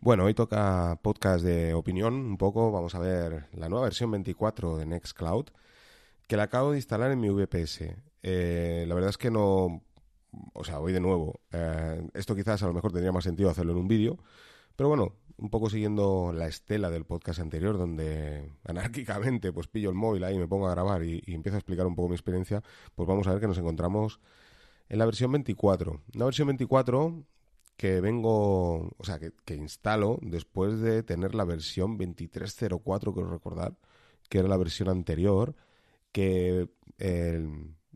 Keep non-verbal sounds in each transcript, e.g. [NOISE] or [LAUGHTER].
Bueno, hoy toca podcast de opinión un poco. Vamos a ver la nueva versión 24 de Nextcloud, que la acabo de instalar en mi VPS. Eh, la verdad es que no... O sea, voy de nuevo. Eh, esto quizás a lo mejor tendría más sentido hacerlo en un vídeo. Pero bueno, un poco siguiendo la estela del podcast anterior, donde anárquicamente pues pillo el móvil ahí, y me pongo a grabar y, y empiezo a explicar un poco mi experiencia, pues vamos a ver que nos encontramos en la versión 24. Una versión 24 que vengo, o sea, que, instalo después de tener la versión 2304, quiero recordar, que era la versión anterior, que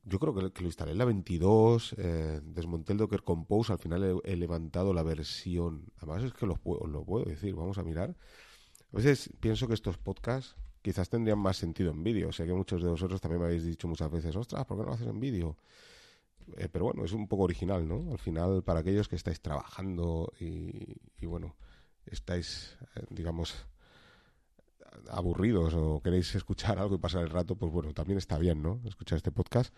yo creo que, lo instalé en la 22, eh, desmonté el Docker Compose, al final he, levantado la versión, además es que lo, lo puedo decir, vamos a mirar. A veces pienso que estos podcasts quizás tendrían más sentido en vídeo, sé que muchos de vosotros también me habéis dicho muchas veces, ostras, ¿por qué no lo haces en vídeo? Eh, pero bueno, es un poco original, ¿no? Al final, para aquellos que estáis trabajando y, bueno, estáis, eh, digamos, aburridos o queréis escuchar algo y pasar el rato, pues bueno, también está bien, ¿no? Escuchar este podcast.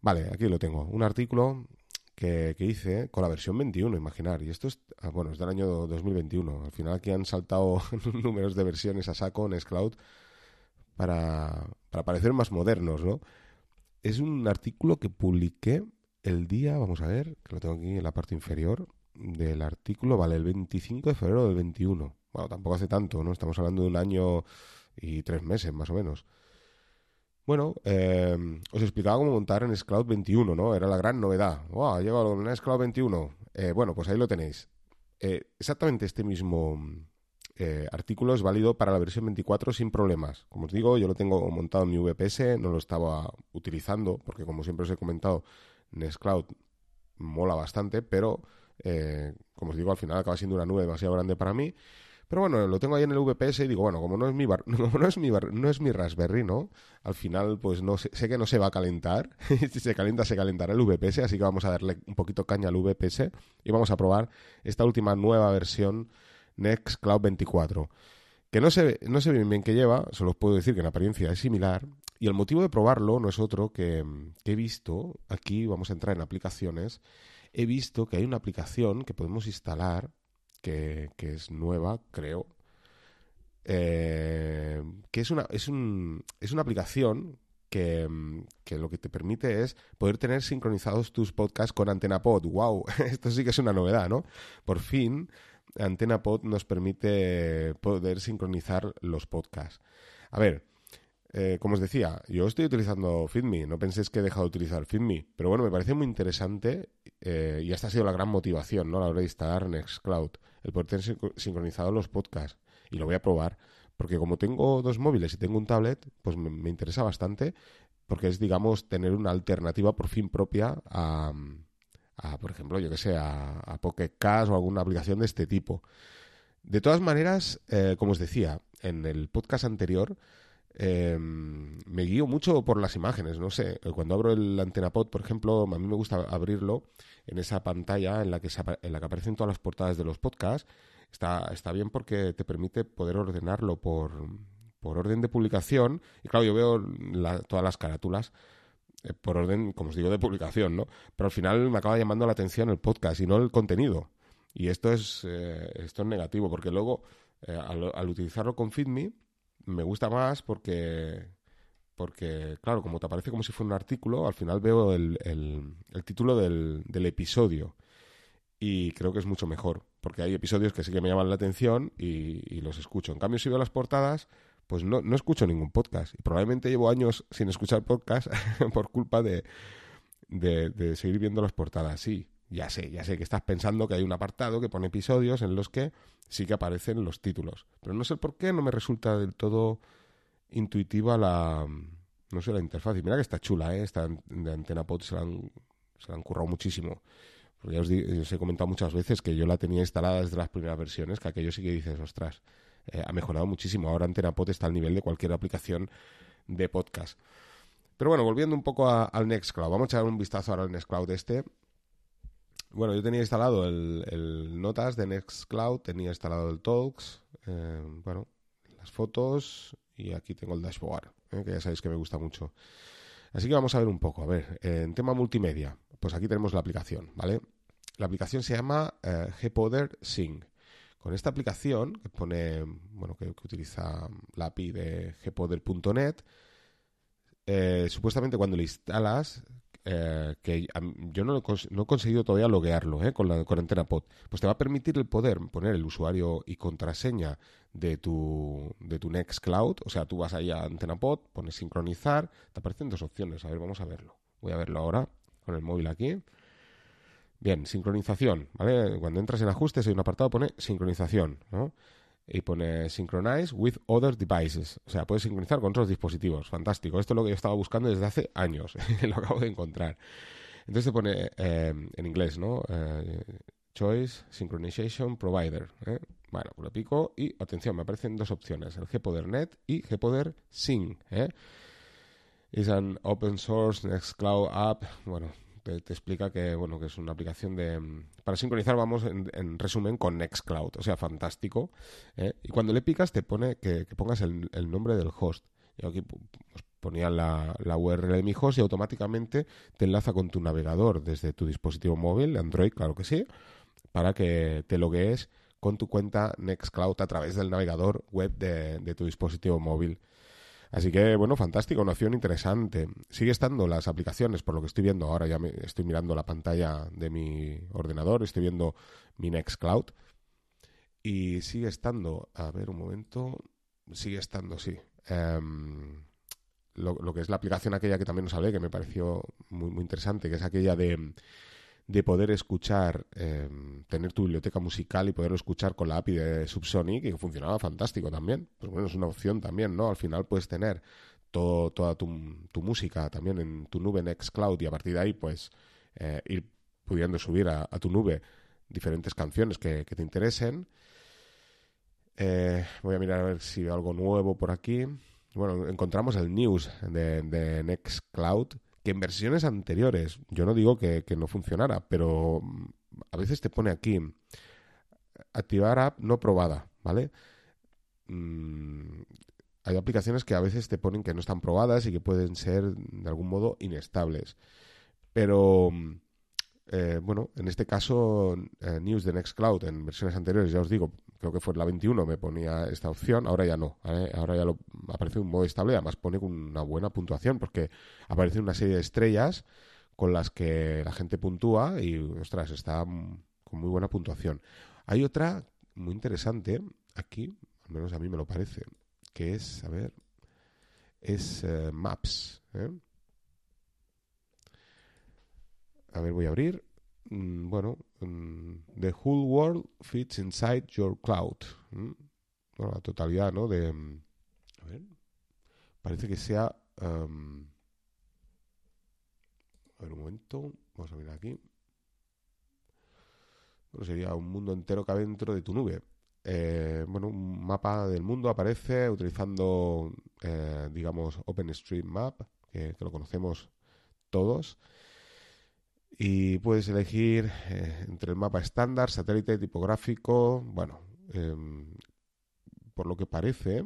Vale, aquí lo tengo. Un artículo que, que hice con la versión 21, imaginar. Y esto es, ah, bueno, es del año 2021. Al final aquí han saltado [LAUGHS] números de versiones a saco en Scloud para, para parecer más modernos, ¿no? Es un artículo que publiqué el día, vamos a ver, que lo tengo aquí en la parte inferior del artículo, vale, el 25 de febrero del 21. Bueno, tampoco hace tanto, ¿no? Estamos hablando de un año y tres meses, más o menos. Bueno, eh, os explicaba cómo montar en Scloud 21, ¿no? Era la gran novedad. ¡Wow! Ha llegado en Scloud 21. Eh, bueno, pues ahí lo tenéis. Eh, exactamente este mismo eh, artículo es válido para la versión 24 sin problemas. Como os digo, yo lo tengo montado en mi VPS, no lo estaba utilizando porque como siempre os he comentado, Nextcloud mola bastante, pero eh, como os digo, al final acaba siendo una nube demasiado grande para mí. Pero bueno, lo tengo ahí en el VPS y digo, bueno, como no es mi [LAUGHS] no es mi no es mi Raspberry, ¿no? Al final pues no sé, sé que no se va a calentar. [LAUGHS] si se calienta se calentará el VPS, así que vamos a darle un poquito caña al VPS y vamos a probar esta última nueva versión Nextcloud 24. Que no sé, no sé bien bien qué lleva, solo os puedo decir que en apariencia es similar. Y el motivo de probarlo no es otro que, he visto, aquí vamos a entrar en aplicaciones, he visto que hay una aplicación que podemos instalar, que, es nueva, creo, eh, que es una, es, un, es una aplicación que, que, lo que te permite es poder tener sincronizados tus podcasts con AntenaPod. ¡Wow! [LAUGHS] Esto sí que es una novedad, ¿no? Por fin Antena Pod nos permite poder sincronizar los podcasts. A ver, eh, como os decía, yo estoy utilizando FeedMe, no penséis que he dejado de utilizar FeedMe, pero bueno, me parece muy interesante eh, y esta ha sido la gran motivación ¿no? a la hora de instalar Nextcloud, el poder tener sincronizados los podcasts. Y lo voy a probar, porque como tengo dos móviles y tengo un tablet, pues me interesa bastante, porque es, digamos, tener una alternativa por fin propia a, a, por ejemplo, yo que sé, a, a Pocket Cast o alguna aplicación de este tipo. De todas maneras, eh, como os decía, en el podcast anterior em, me guío mucho por las imágenes, no sé, cuando abro el AntenaPod, por ejemplo, a mí me gusta abrirlo en esa pantalla en la que, en la que aparecen todas las portadas de los podcasts. Está, está bien porque te permite poder ordenarlo por, por orden de publicación. Y claro, yo veo todas las carátulas eh, por orden, como os digo, de publicación, ¿no? Pero al final me acaba llamando la atención el podcast y no el contenido. Y esto es, eh, esto es negativo, porque luego, eh, al, utilizarlo con FeedMe, me gusta más porque, porque, claro, como te aparece como si fuera un artículo, al final veo el, el, título del, del, episodio. Y creo que es mucho mejor, porque hay episodios que sí que me llaman la atención y, y los escucho. En cambio, si veo las portadas, pues no, no escucho ningún podcast. Y probablemente llevo años sin escuchar podcast [LAUGHS] por culpa de, de, seguir viendo las portadas. Sí, ya sé, ya sé que estás pensando que hay un apartado que pone episodios en los que sí que aparecen los títulos. Pero no sé por qué no me resulta del todo intuitiva la, no sé, la interfaz. Y mira que está chula, ¿eh? Esta de Antena Pod se la han, han currado muchísimo. Porque ya os, os, he comentado muchas veces que yo la tenía instalada desde las primeras versiones, que aquello sí que dices, ostras, eh, ha mejorado muchísimo. Ahora AntenaPod está al nivel de cualquier aplicación de podcast. Pero bueno, volviendo un poco al Nextcloud, vamos a echar un vistazo ahora al Nextcloud este. Bueno, yo tenía instalado el, Notas de Nextcloud, tenía instalado el Talks, eh, bueno, las fotos y aquí tengo el dashboard, eh, que ya sabéis que me gusta mucho. Así que vamos a ver un poco. A ver, en tema multimedia, pues aquí tenemos la aplicación, ¿vale? La aplicación se llama Gpoder Sync. Con esta aplicación que pone, bueno, que, utiliza la API de gpoder.net, eh, supuestamente cuando le instalas, eh, que yo no, no, he conseguido todavía loguearlo eh, con la con AntenaPod, pues te va a permitir el poder poner el usuario y contraseña de tu, de tu Nextcloud. O sea, tú vas ahí a AntenaPod, pones sincronizar, te aparecen dos opciones. A ver, vamos a verlo. Voy a verlo ahora con el móvil aquí. Bien, sincronización, ¿vale? Cuando entras en ajustes hay un apartado pone sincronización, ¿no? y pone Synchronize with other devices. O sea, puedes sincronizar con otros dispositivos. Fantástico. Esto es lo que yo estaba buscando desde hace años. [LAUGHS] lo acabo de encontrar. Entonces te pone eh, en inglés, ¿no? Eh, choice Synchronization Provider. ¿eh? Bueno, lo pico y atención, me aparecen dos opciones: el GPoderNet y GPoder Sync. Es un open source Nextcloud app. Bueno, te, explica que bueno que es una aplicación de para sincronizar vamos en, resumen con Nextcloud o sea fantástico ¿eh? y cuando le picas te pone que, pongas el, nombre del host yo aquí pues, ponía la, la, URL de mi host y automáticamente te enlaza con tu navegador desde tu dispositivo móvil Android claro que sí para que te loguees con tu cuenta Nextcloud a través del navegador web de tu dispositivo móvil Así que, bueno, fantástico, una opción interesante. Sigue estando las aplicaciones, por lo que estoy viendo ahora, ya me, estoy mirando la pantalla de mi ordenador, estoy viendo mi Nextcloud. Y sigue estando, a ver un momento, sigue estando, sí. Em, lo, que es la aplicación aquella que también os hablé, que me pareció muy, muy interesante, que es aquella de de poder escuchar, em, tener tu biblioteca musical y poderlo escuchar con la API de Subsonic que funcionaba fantástico también. Pues bueno, es una opción también, ¿no? Al final puedes tener todo, toda tu, música también en tu nube Nextcloud y a partir de ahí pues eh, ir pudiendo subir a, tu nube diferentes canciones que, te interesen. Eh, voy a mirar a ver si veo algo nuevo por aquí. Bueno, encontramos el news de, de Nextcloud que en versiones anteriores, yo no digo que, no funcionara, pero mm, a veces te pone aquí activar app no probada, ¿vale? Mm, hay aplicaciones que a veces te ponen que no están probadas y que pueden ser de algún modo inestables. Pero mm, eh, bueno, en este caso, eh, News de Nextcloud en versiones anteriores, ya os digo, creo que fue la 21, me ponía esta opción, ahora ya no, ahora ya lo, aparece un modo estable, además pone con una buena puntuación, porque aparece una serie de estrellas con las que la gente puntúa y, ostras, está con muy buena puntuación. Hay otra muy interesante aquí, al menos a mí me lo parece, que es, a ver, es eh, Maps. ¿eh? A ver, voy a abrir. Mm, bueno, mm, the whole world fits inside your cloud. Mm, la totalidad, ¿no? De, a ver, parece que sea... A ver un momento, vamos a ver aquí. Bueno, sería un mundo entero que dentro de tu nube. Eh, bueno, un mapa del mundo aparece utilizando, eh, digamos, OpenStreetMap, que lo conocemos todos y puedes elegir eh, entre el mapa estándar, satélite, tipográfico, bueno, em, por lo que parece,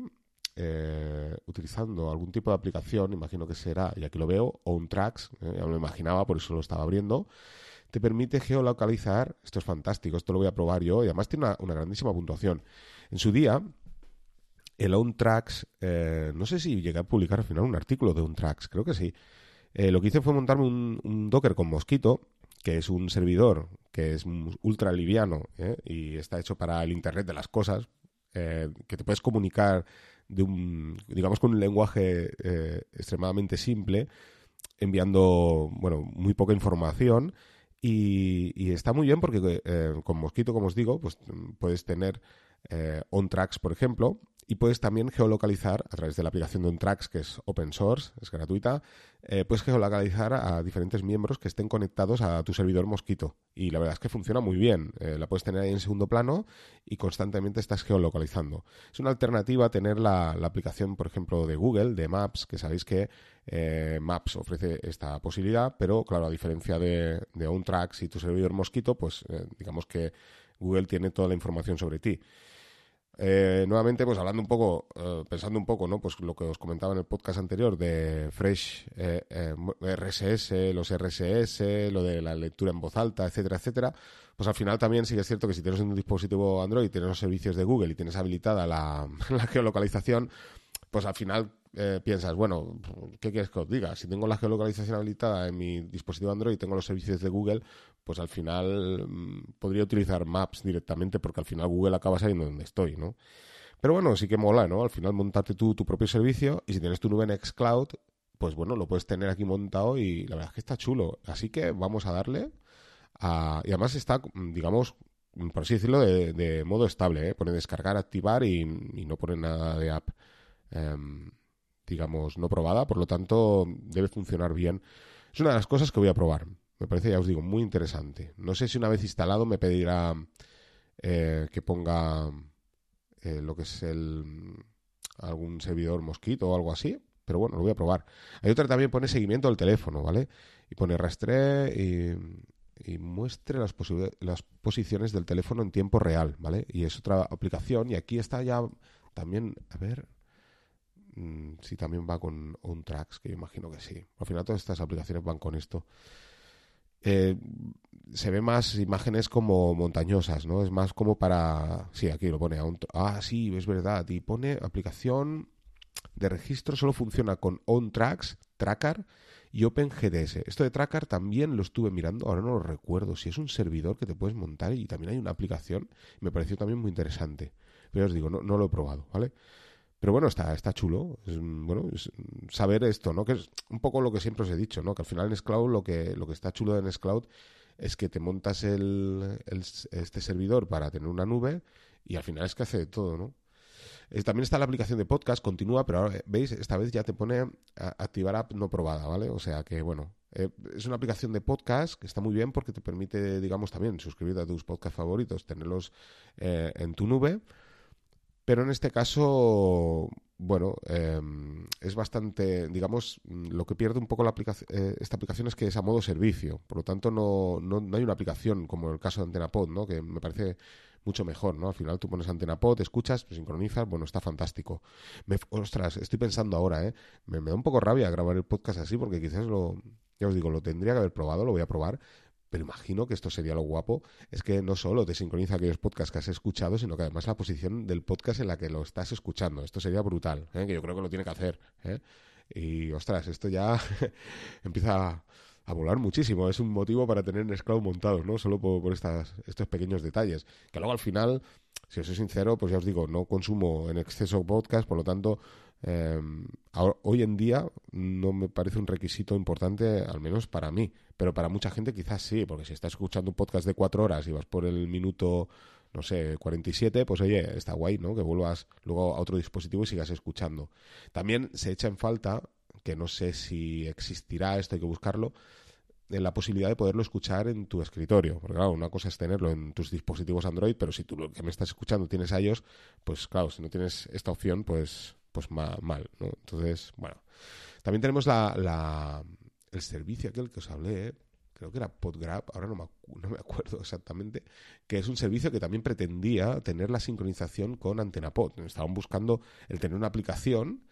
eh, utilizando algún tipo de aplicación, imagino que será, y aquí lo veo, OnTracks, eh, ya me lo imaginaba, por eso lo estaba abriendo, te permite geolocalizar, esto es fantástico, esto lo voy a probar yo, y además tiene una, una grandísima puntuación. En su día, el OnTracks, no sé si llegué a publicar al final un artículo de OnTracks, creo que sí, eh, lo que hice fue montarme un, Docker con Mosquito, que es un servidor que es ultra liviano ¿eh? y está hecho para el Internet de las cosas, eh, que te puedes comunicar de un, digamos, con un lenguaje extremadamente simple, enviando, bueno, muy poca información. Y, y está muy bien porque con Mosquito, como os digo, pues puedes tener on tracks, por ejemplo, y puedes también geolocalizar a través de la aplicación de Untracks, que es open source, es gratuita, eh, puedes geolocalizar a diferentes miembros que estén conectados a tu servidor Mosquito. Y la verdad es que funciona muy bien. Eh, la puedes tener ahí en segundo plano y constantemente estás geolocalizando. Es una alternativa a tener la, aplicación, por ejemplo, de Google, de Maps, que sabéis que eh, Maps ofrece esta posibilidad, pero claro, a diferencia de, de OnTracks y tu servidor Mosquito, pues digamos que Google tiene toda la información sobre ti. Eh, nuevamente, pues hablando un poco, eh, pensando un poco, ¿no? Pues lo que os comentaba en el podcast anterior de Fresh eh, RSS, los RSS, lo de la lectura en voz alta, etcétera, etcétera. Pues al final también sí que es cierto que si tienes un dispositivo Android, tienes los servicios de Google y tienes habilitada [LAUGHS] la, geolocalización, pues al final eh, piensas, bueno, ¿qué quieres que os diga? Si tengo la geolocalización habilitada en mi dispositivo Android tengo los servicios de Google, pues al final mm, podría utilizar Maps directamente porque al final Google acaba sabiendo dónde estoy, ¿no? Pero bueno, sí que mola, ¿no? Al final montate tú tu propio servicio y si tienes tu nube en Xcloud, pues bueno, lo puedes tener aquí montado y la verdad es que está chulo. Así que vamos a darle a... Y además está, digamos, por así decirlo, de, modo estable, ¿eh? Pone descargar, activar y, no pone nada de app. Em, digamos, no probada, por lo tanto debe funcionar bien. Es una de las cosas que voy a probar. Me parece, ya os digo, muy interesante. No sé si una vez instalado me pedirá eh, que ponga eh, lo que es el algún servidor mosquito o algo así, pero bueno, lo voy a probar. Hay otra que también pone seguimiento del teléfono, ¿vale? Y pone rastre y, muestre las, las posiciones del teléfono en tiempo real, ¿vale? Y es otra aplicación y aquí está ya también, a ver, Mm, si también va con un tracks, que yo imagino que sí. Al final todas estas aplicaciones van con esto. Eh, se ve más imágenes como montañosas, ¿no? Es más como para... Sí, aquí lo pone. A un... Ah, sí, es verdad. Y pone aplicación de registro solo funciona con OnTracks, Tracker y OpenGDS. Esto de Tracker también lo estuve mirando, ahora no lo recuerdo. Si es un servidor que te puedes montar y también hay una aplicación, me pareció también muy interesante. Pero os digo, no, no lo he probado, ¿vale? Pero bueno, está, está chulo. Es, bueno, saber esto, ¿no? Que es un poco lo que siempre os he dicho, ¿no? Que al final Nextcloud lo que, lo que está chulo en Nextcloud es que te montas el, este servidor para tener una nube y al final es que hace de todo, ¿no? también está la aplicación de podcast, continúa, pero ahora, veis, esta vez ya te pone a activar app no probada, ¿vale? O sea que, bueno, eh, es una aplicación de podcast que está muy bien porque te permite, digamos, también suscribirte a tus podcasts favoritos, tenerlos eh, en tu nube pero en este caso, bueno, em, es bastante, digamos, lo que pierde un poco la aplicación, eh, esta aplicación es que es a modo servicio. Por lo tanto, no, no, no hay una aplicación como en el caso de AntenaPod, ¿no? Que me parece mucho mejor, ¿no? Al final tú pones AntenaPod, escuchas, te sincronizas, bueno, está fantástico. Me, ostras, estoy pensando ahora, ¿eh? Me, me da un poco rabia grabar el podcast así porque quizás lo, ya os digo, lo tendría que haber probado, lo voy a probar, pero imagino que esto sería lo guapo, es que no solo te sincroniza aquellos podcasts que has escuchado, sino que además la posición del podcast en la que lo estás escuchando. Esto sería brutal, ¿eh? que yo creo que lo tiene que hacer. ¿eh? Y ostras, esto ya [LAUGHS] empieza a volar muchísimo. Es un motivo para tener Nextcloud montado, ¿no? Solo por, estas, estos pequeños detalles. Que luego al final, si os soy sincero, pues ya os digo, no consumo en exceso podcast, por lo tanto, eh, hoy en día no me parece un requisito importante, al menos para mí pero para mucha gente quizás sí, porque si estás escuchando un podcast de cuatro horas y vas por el minuto, no sé, 47, pues oye, está guay, ¿no? Que vuelvas luego a otro dispositivo y sigas escuchando. También se echa en falta, que no sé si existirá esto, hay que buscarlo, en la posibilidad de poderlo escuchar en tu escritorio. Porque claro, una cosa es tenerlo en tus dispositivos Android, pero si tú lo que me estás escuchando tienes ellos, pues claro, si no tienes esta opción, pues, pues mal, ¿no? Entonces, bueno. También tenemos la el servicio aquel que os hablé, creo que era PodGrab, ahora no me, no me, acuerdo exactamente, que es un servicio que también pretendía tener la sincronización con AntenaPod. Estaban buscando el tener una aplicación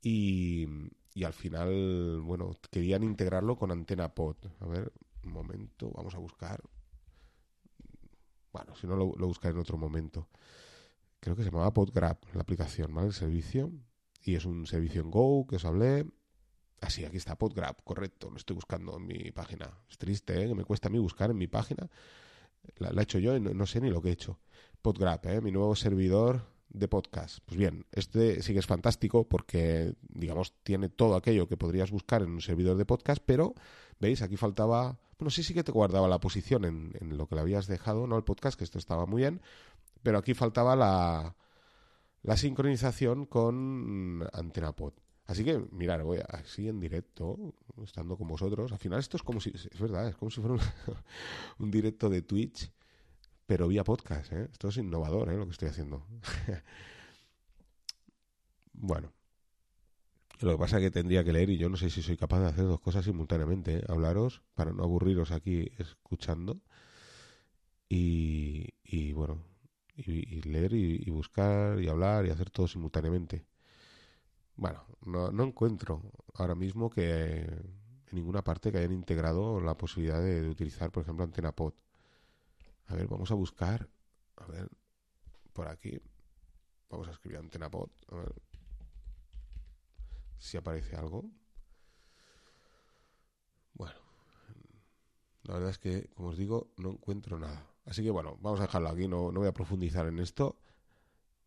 y, y al final, bueno, querían integrarlo con AntenaPod. A ver, un momento, vamos a buscar. Bueno, si no lo, lo buscaré en otro momento. Creo que se llamaba PodGrab la aplicación, ¿vale? El servicio. Y es un servicio en Go que os hablé Ah, sí, aquí está PodGrab, correcto. Lo estoy buscando en mi página. Es triste, ¿eh? Que me cuesta a mí buscar en mi página. La, he hecho yo y no, sé ni lo que he hecho. PodGrab, ¿eh? Mi nuevo servidor de podcast. Pues bien, este sí que es fantástico porque, digamos, tiene todo aquello que podrías buscar en un servidor de podcast, pero, ¿veis? Aquí faltaba... Bueno, sí, sí que te guardaba la posición en, en lo que le habías dejado, ¿no? El podcast, que esto estaba muy bien, pero aquí faltaba la, la sincronización con AntenaPod. Así que, mirar, voy así en directo, estando con vosotros. Al final esto es como si, es verdad, es como si fuera un, [LAUGHS] directo de Twitch, pero vía podcast, ¿eh? Esto es innovador, ¿eh? Lo que estoy haciendo. [LAUGHS] bueno. Lo que pasa es que tendría que leer y yo no sé si soy capaz de hacer dos cosas simultáneamente. ¿eh? Hablaros para no aburriros aquí escuchando. Y, y bueno, y, leer y, buscar y hablar y hacer todo simultáneamente. Bueno, no, no encuentro ahora mismo que en ninguna parte que hayan integrado la posibilidad de, utilizar, por ejemplo, antena pod. A ver, vamos a buscar, a ver, por aquí. Vamos a escribir antena pod, a ver si aparece algo. Bueno, la verdad es que, como os digo, no encuentro nada. Así que bueno, vamos a dejarlo aquí, no, no voy a profundizar en esto.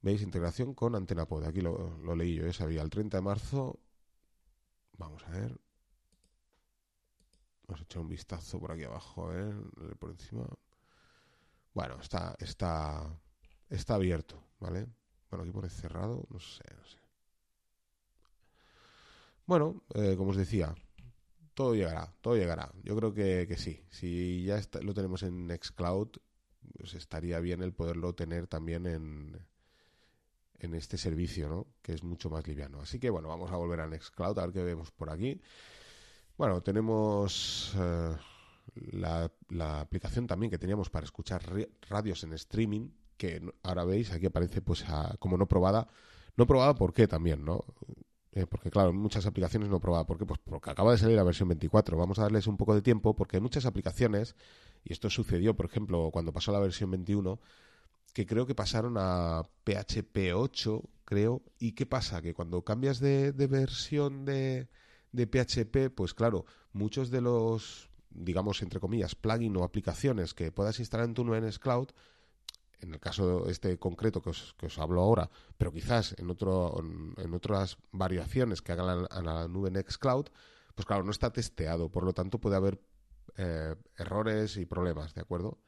¿Veis? Integración con antena pod. Aquí lo, lo leí yo, ya sabía. El 30 de marzo. Vamos a ver. Vamos a echar un vistazo por aquí abajo, a ver, por encima. Bueno, está, está, está abierto, ¿vale? Bueno, aquí pone cerrado, no sé, no sé. Bueno, eh, como os decía, todo llegará, todo llegará. Yo creo que, que sí. Si ya lo tenemos en Nextcloud, pues estaría bien el poderlo tener también en, en este servicio, ¿no? Que es mucho más liviano. Así que bueno, vamos a volver a Nextcloud a ver qué vemos por aquí. Bueno, tenemos eh, la, la, aplicación también que teníamos para escuchar radios en streaming, que ahora veis, aquí aparece pues como no probada. No probada, ¿por qué también, no? Eh, porque claro, muchas aplicaciones no probaba. ¿Por qué? Pues porque acaba de salir la versión 24. Vamos a darles un poco de tiempo porque muchas aplicaciones, y esto sucedió, por ejemplo, cuando pasó la versión 21, que creo que pasaron a PHP 8, creo. ¿Y qué pasa? Que cuando cambias de, versión de, de PHP, pues claro, muchos de los, digamos, entre comillas, plugin o aplicaciones que puedas instalar en tu Nuenes Cloud, en el caso este concreto que os, que os hablo ahora, pero quizás en, otro, en, otras variaciones que hagan a la nube Nextcloud, pues claro, no está testeado, por lo tanto puede haber eh, errores y problemas, ¿de acuerdo?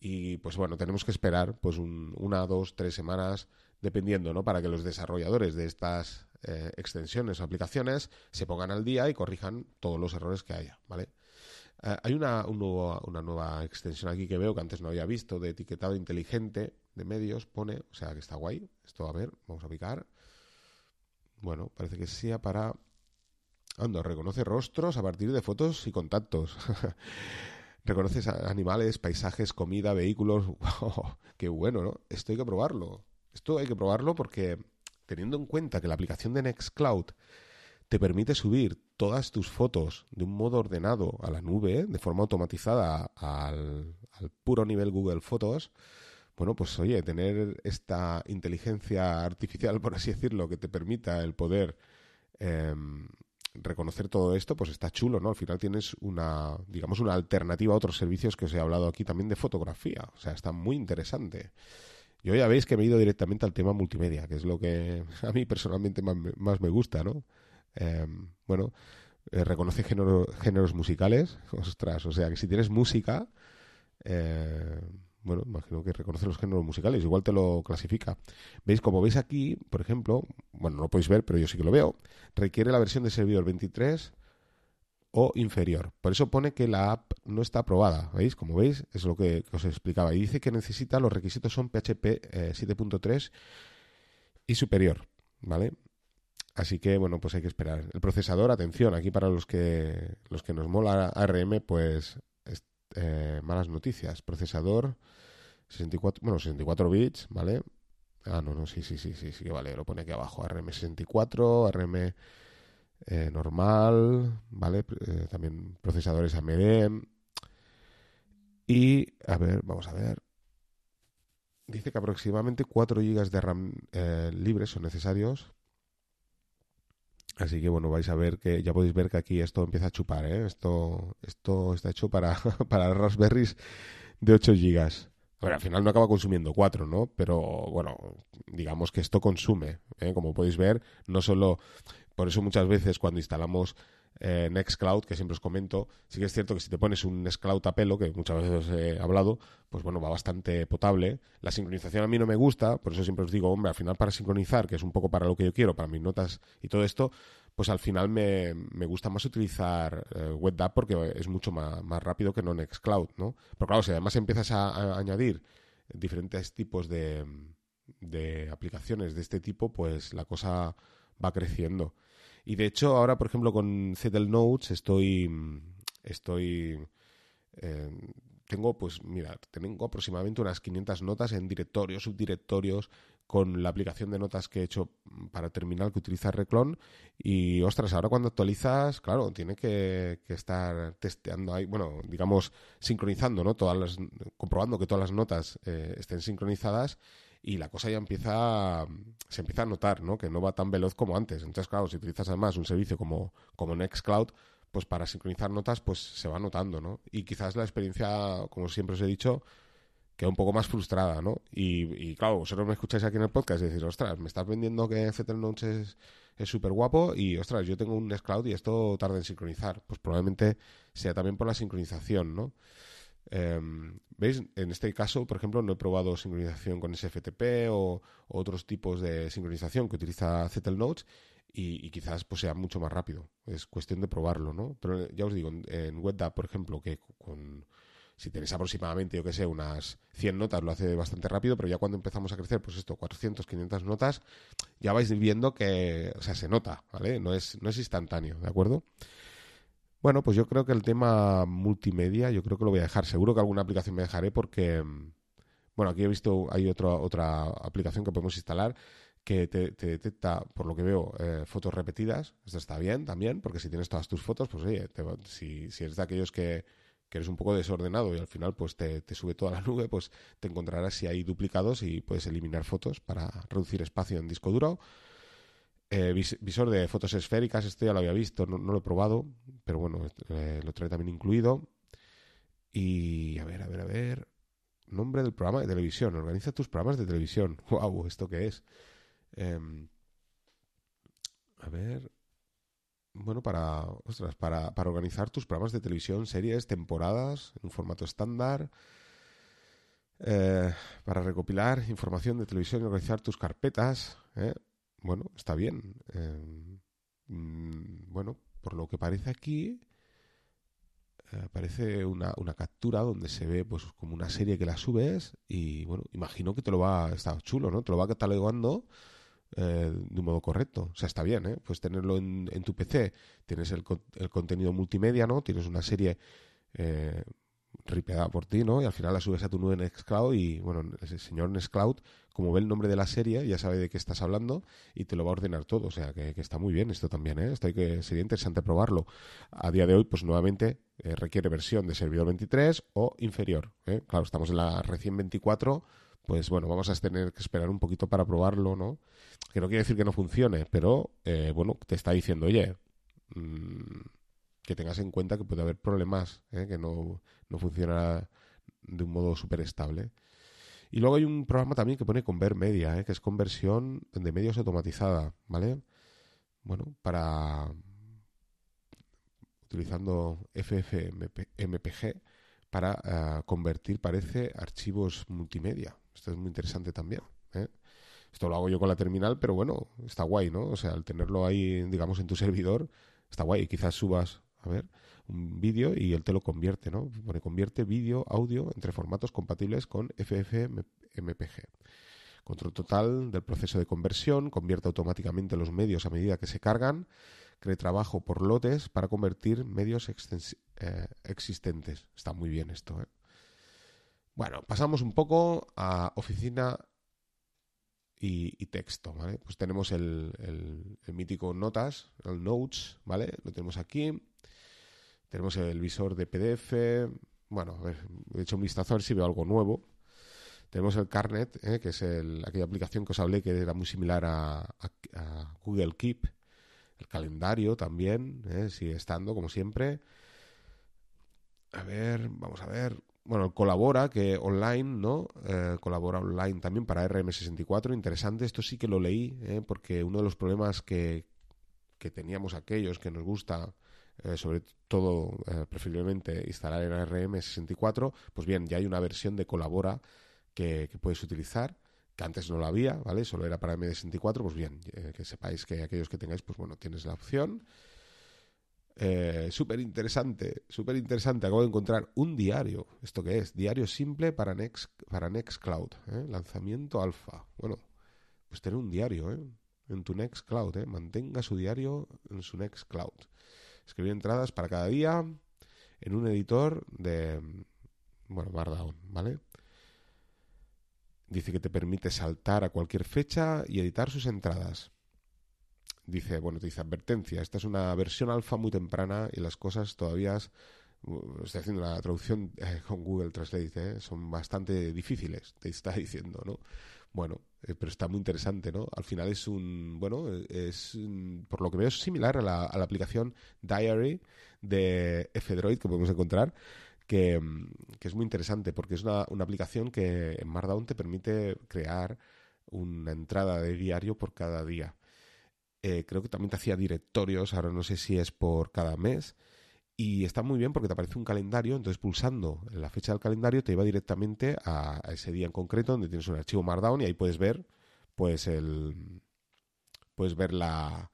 Y pues bueno, tenemos que esperar pues una, dos, tres semanas, dependiendo, ¿no? Para que los desarrolladores de estas eh, extensiones o aplicaciones se pongan al día y corrijan todos los errores que haya, ¿vale? Eh, hay una, una nueva extensión aquí que veo que antes no había visto de etiquetado inteligente de medios, pone, o sea que está guay. Esto, a ver, vamos a picar. Bueno, parece que sea para... Ando, reconoce rostros a partir de fotos y contactos. [LAUGHS] Reconoces animales, paisajes, comida, vehículos. [LAUGHS] ¡Qué bueno, ¿no? Esto hay que probarlo. Esto hay que probarlo porque teniendo en cuenta que la aplicación de Nextcloud te permite subir todas tus fotos de un modo ordenado a la nube, de forma automatizada al, puro nivel Google Fotos, bueno, pues oye, tener esta inteligencia artificial, [LAUGHS] por así decirlo, que te permita el poder em, reconocer todo esto, pues está chulo, ¿no? Al final tienes una, digamos, una alternativa a otros servicios que os he hablado aquí también de fotografía. O sea, está muy interesante. Yo ya veis que me he ido directamente al tema multimedia, que es lo que [LAUGHS] a mí personalmente más me gusta, ¿no? Em, bueno, eh, reconoce géneros musicales. [LAUGHS] Ostras, o sea que si tienes música, eh, bueno, imagino que reconoce los géneros musicales, igual te lo clasifica. ¿Veis? Como veis aquí, por ejemplo, bueno, no lo podéis ver, pero yo sí que lo veo, requiere la versión de servidor 23 o inferior. Por eso pone que la app no está aprobada. ¿Veis? Como veis, es lo que, os explicaba. Y dice que necesita, los requisitos son PHP 7.3 eh, y superior. ¿Vale? Así que, bueno, pues hay que esperar. El procesador, atención, aquí para los que, los que nos mola ARM, pues eh, malas noticias. Procesador 64, bueno, 64 bits, ¿vale? Ah, no, no, sí, sí, sí, sí, sí, vale, lo pone aquí abajo. ARM64, ARM eh, normal, ¿vale? Eh, también procesadores AMD. Y, a ver, vamos a ver. Dice que aproximadamente 4 GB de RAM libres son necesarios Así que bueno, vais a ver que ya podéis ver que aquí esto empieza a chupar, ¿eh? Esto, esto está hecho para, [LAUGHS] para Raspberries de 8 gigas. Bueno, al final no acaba consumiendo 4, ¿no? Pero bueno, digamos que esto consume. ¿eh? Como podéis ver, no solo... Por eso muchas veces cuando instalamos eh, Nextcloud, que siempre os comento, sí que es cierto que si te pones un Nextcloud a pelo, que muchas veces os he hablado, pues bueno, va bastante potable. La sincronización a mí no me gusta, por eso siempre os digo, hombre, al final para sincronizar, que es un poco para lo que yo quiero, para mis notas y todo esto, pues al final me, gusta más utilizar eh, WebDAV porque es mucho más, rápido que no Nextcloud, ¿no? Pero claro, si además empiezas a, añadir diferentes tipos de, de aplicaciones de este tipo, pues la cosa va creciendo. Y de hecho, ahora, por ejemplo, con Zettel Notes estoy, estoy eh, tengo, pues mira, tengo aproximadamente unas 500 notas en directorios, subdirectorios, con la aplicación de notas que he hecho para terminal que utiliza Reclon. Y ostras, ahora cuando actualizas, claro, tiene que, estar testeando ahí, bueno, digamos, sincronizando, ¿no? Todas las, comprobando que todas las notas eh, estén sincronizadas y la cosa ya empieza, se empieza a notar, ¿no? Que no va tan veloz como antes. Entonces, claro, si utilizas además un servicio como, como Nextcloud, pues para sincronizar notas, pues se va notando, ¿no? Y quizás la experiencia, como siempre os he dicho, queda un poco más frustrada, ¿no? Y, claro, vosotros me escucháis aquí en el podcast y decís, ostras, me estás vendiendo que Fettel Notes es súper guapo y, ostras, yo tengo un Nextcloud y esto tarda en sincronizar. Pues probablemente sea también por la sincronización, ¿no? Em, ¿Veis? En este caso, por ejemplo, no he probado sincronización con SFTP o, otros tipos de sincronización que utiliza Zettel Notes y, quizás pues, sea mucho más rápido. Es cuestión de probarlo, ¿no? Pero ya os digo, en, en por ejemplo, que con si tenéis aproximadamente, yo que sé, unas 100 notas, lo hace bastante rápido, pero ya cuando empezamos a crecer, pues esto, 400, 500 notas, ya vais viendo que, o sea, se nota, ¿vale? No es, no es instantáneo, ¿de acuerdo? Bueno, pues yo creo que el tema multimedia, yo creo que lo voy a dejar. Seguro que alguna aplicación me dejaré porque, bueno, aquí he visto, hay otra, otra aplicación que podemos instalar que te, detecta, por lo que veo, eh, fotos repetidas. Esto está bien también, porque si tienes todas tus fotos, pues oye, si, si eres de aquellos que que eres un poco desordenado y al final pues te, sube toda la nube, pues te encontrarás si hay duplicados y puedes eliminar fotos para reducir espacio en disco duro. Eh, visor de fotos esféricas, esto ya lo había visto, no, lo he probado, pero bueno, eh, lo trae también incluido. Y a ver, a ver, a ver. Nombre del programa de televisión. Organiza tus programas de televisión. [LAUGHS] ¡Wow! ¿Esto qué es? Em, a ver bueno, para, para, para organizar tus programas de televisión, series, temporadas, en un formato estándar, eh, para recopilar información de televisión y organizar tus carpetas. Bueno, está bien. Eh, mm, bueno, por lo que parece aquí, aparece una, una, captura donde se ve pues como una serie que la subes y bueno, imagino que te lo va, está chulo, ¿no? Te lo va catalogando eh, de un modo correcto. O sea, está bien, ¿eh? Pues tenerlo en, en tu PC, tienes el, el, contenido multimedia, ¿no? Tienes una serie eh, ripeada por ti, ¿no? Y al final la subes a tu nube Nextcloud y, bueno, ese señor Nextcloud, como ve el nombre de la serie, ya sabe de qué estás hablando y te lo va a ordenar todo. O sea, que, está muy bien esto también, ¿eh? Esto hay que, sería interesante probarlo. A día de hoy, pues nuevamente eh, requiere versión de servidor 23 o inferior. ¿eh? Claro, estamos en la recién 24 pues bueno, vamos a tener que esperar un poquito para probarlo, ¿no? Que no quiere decir que no funcione, pero eh, bueno, te está diciendo, oye, mm, que tengas en cuenta que puede haber problemas, ¿eh? que no, no funciona de un modo súper estable. Y luego hay un programa también que pone Convert Media, ¿eh? que es conversión de medios automatizada, ¿vale? Bueno, para utilizando FFmpg para convertir, parece, archivos multimedia. Esto es muy interesante también. ¿eh? Esto lo hago yo con la terminal, pero bueno, está guay, ¿no? O sea, al tenerlo ahí, digamos, en tu servidor, está guay. Quizás subas, a ver, un vídeo y él te lo convierte, ¿no? Pone convierte vídeo, audio entre formatos compatibles con FFmpeg. Control total del proceso de conversión, convierte automáticamente los medios a medida que se cargan, cree trabajo por lotes para convertir medios eh, existentes. Está muy bien esto, ¿eh? Bueno, pasamos un poco a oficina y, texto, ¿vale? Pues tenemos el, mítico Notas, el Notes, ¿vale? Lo tenemos aquí. Tenemos el visor de PDF. Bueno, a ver, he hecho un vistazo a ver si veo algo nuevo. Tenemos el Carnet, ¿eh? que es aquella aplicación que os hablé que era muy similar a, Google Keep. El calendario también, ¿eh? sigue estando como siempre. A ver, vamos a ver bueno, colabora, que online, ¿no? Eh, colabora online también para RM64, interesante, esto sí que lo leí, ¿eh? porque uno de los problemas que, que teníamos aquellos que nos gusta, eh, sobre todo preferiblemente instalar en RM64, pues bien, ya hay una versión de colabora que, que puedes utilizar, que antes no la había, ¿vale? Solo era para M64, pues bien, que sepáis que aquellos que tengáis, pues bueno, tienes la opción. Eh, súper interesante, súper interesante. Acabo de encontrar un diario. ¿Esto qué es? Diario simple para, Next, para Nextcloud. ¿eh? Lanzamiento alfa. Bueno, pues tener un diario ¿eh? en tu Nextcloud. ¿eh? Mantenga su diario en su Nextcloud. Escribir entradas para cada día en un editor de, bueno, Markdown, ¿vale? Dice que te permite saltar a cualquier fecha y editar sus entradas. Dice, bueno, te dice advertencia, esta es una versión alfa muy temprana y las cosas todavía, uh, estoy haciendo la traducción eh, con Google Translate, ¿eh? son bastante difíciles, te está [LAUGHS] diciendo, ¿no? Bueno, eh, pero está muy interesante, ¿no? Al final es un, bueno, es, por lo que veo, es similar a la, a la aplicación Diary de F-Droid que podemos encontrar, que, que, es muy interesante porque es una, una aplicación que en Markdown te permite crear una entrada de diario por cada día. Eh, creo que también te hacía directorios, ahora no sé si es por cada mes. Y está muy bien porque te aparece un calendario, entonces pulsando la fecha del calendario te lleva directamente a, ese día en concreto donde tienes un archivo Markdown y ahí puedes ver, pues el, puedes ver la,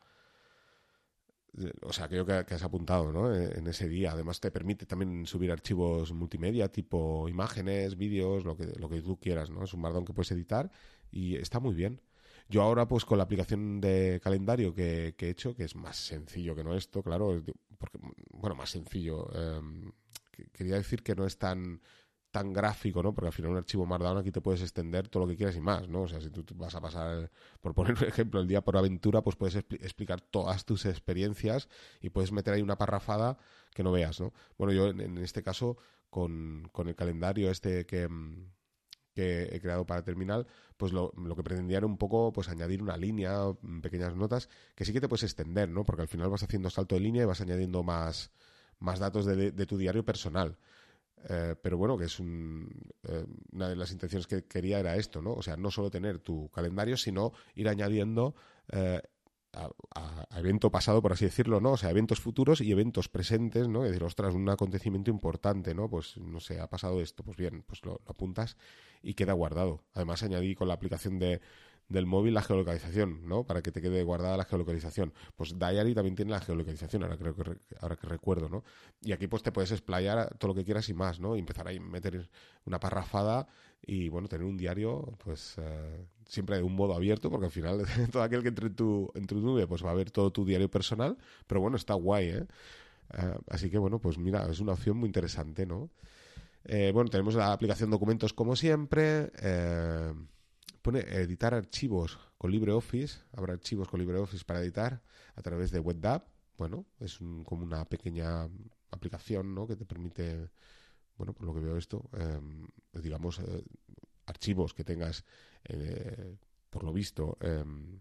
o sea, aquello que, que, has apuntado ¿no? en ese día. Además te permite también subir archivos multimedia, tipo imágenes, vídeos, lo que, lo que tú quieras, ¿no? Es un Markdown que puedes editar y está muy bien. Yo ahora, pues con la aplicación de calendario que, he hecho, que es más sencillo que no esto, claro, porque, bueno, más sencillo. Em, quería decir que no es tan tan gráfico, ¿no? Porque al final un archivo Markdown aquí te puedes extender todo lo que quieras y más, ¿no? O sea, si tú vas a pasar, por poner un ejemplo, el día por aventura, pues puedes explicar todas tus experiencias y puedes meter ahí una parrafada que no veas, ¿no? Bueno, yo en, este caso, con, con, el calendario este que, em, que he creado para terminal, pues lo, que pretendía era un poco pues añadir una línea, pequeñas notas, que sí que te puedes extender, ¿no? Porque al final vas haciendo salto de línea y vas añadiendo más, más datos de, tu diario personal. Eh, pero bueno, que es eh, una de las intenciones que quería era esto, ¿no? O sea, no solo tener tu calendario, sino ir añadiendo eh, a, evento pasado, por así decirlo, ¿no? O sea, eventos futuros y eventos presentes, ¿no? Es decir, ostras, un acontecimiento importante, ¿no? Pues, no sé, ha pasado esto, pues bien, pues lo, apuntas y queda guardado. Además, añadí con la aplicación de, del móvil la geolocalización, ¿no? Para que te quede guardada la geolocalización. Pues Diary también tiene la geolocalización, ahora creo que ahora que recuerdo, ¿no? Y aquí pues te puedes explayar todo lo que quieras y más, ¿no? Y empezar a meter una parrafada y bueno, tener un diario, pues eh, siempre de un modo abierto, porque al final [LAUGHS] todo aquel que entre en tu, en tu nube, pues va a ver todo tu diario personal, pero bueno, está guay, ¿eh? eh así que bueno, pues mira, es una opción muy interesante, ¿no? Eh, bueno, tenemos la aplicación documentos como siempre. Eh, pone editar archivos con LibreOffice. Habrá archivos con LibreOffice para editar a través de WebDAV. Bueno, es como una pequeña aplicación ¿no? que te permite, bueno, por lo que veo esto, em, digamos, eh, archivos que tengas, eh, por lo visto, em,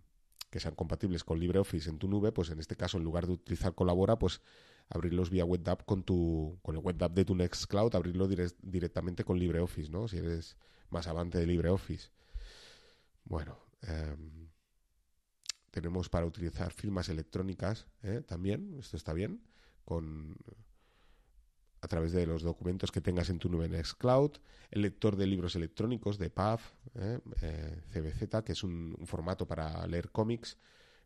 que sean compatibles con LibreOffice en tu nube, pues en este caso, en lugar de utilizar Colabora, pues abrirlos vía WebDAV con tu con el WebDAV de tu Nextcloud, abrirlo directamente con LibreOffice, ¿no? Si eres más avante de LibreOffice. Bueno, em, tenemos para utilizar firmas electrónicas ¿eh? también, esto está bien, con a través de los documentos que tengas en tu nube Nextcloud, el lector de libros electrónicos de PAF, ¿eh? Eh, CBZ, que es un, formato para leer cómics,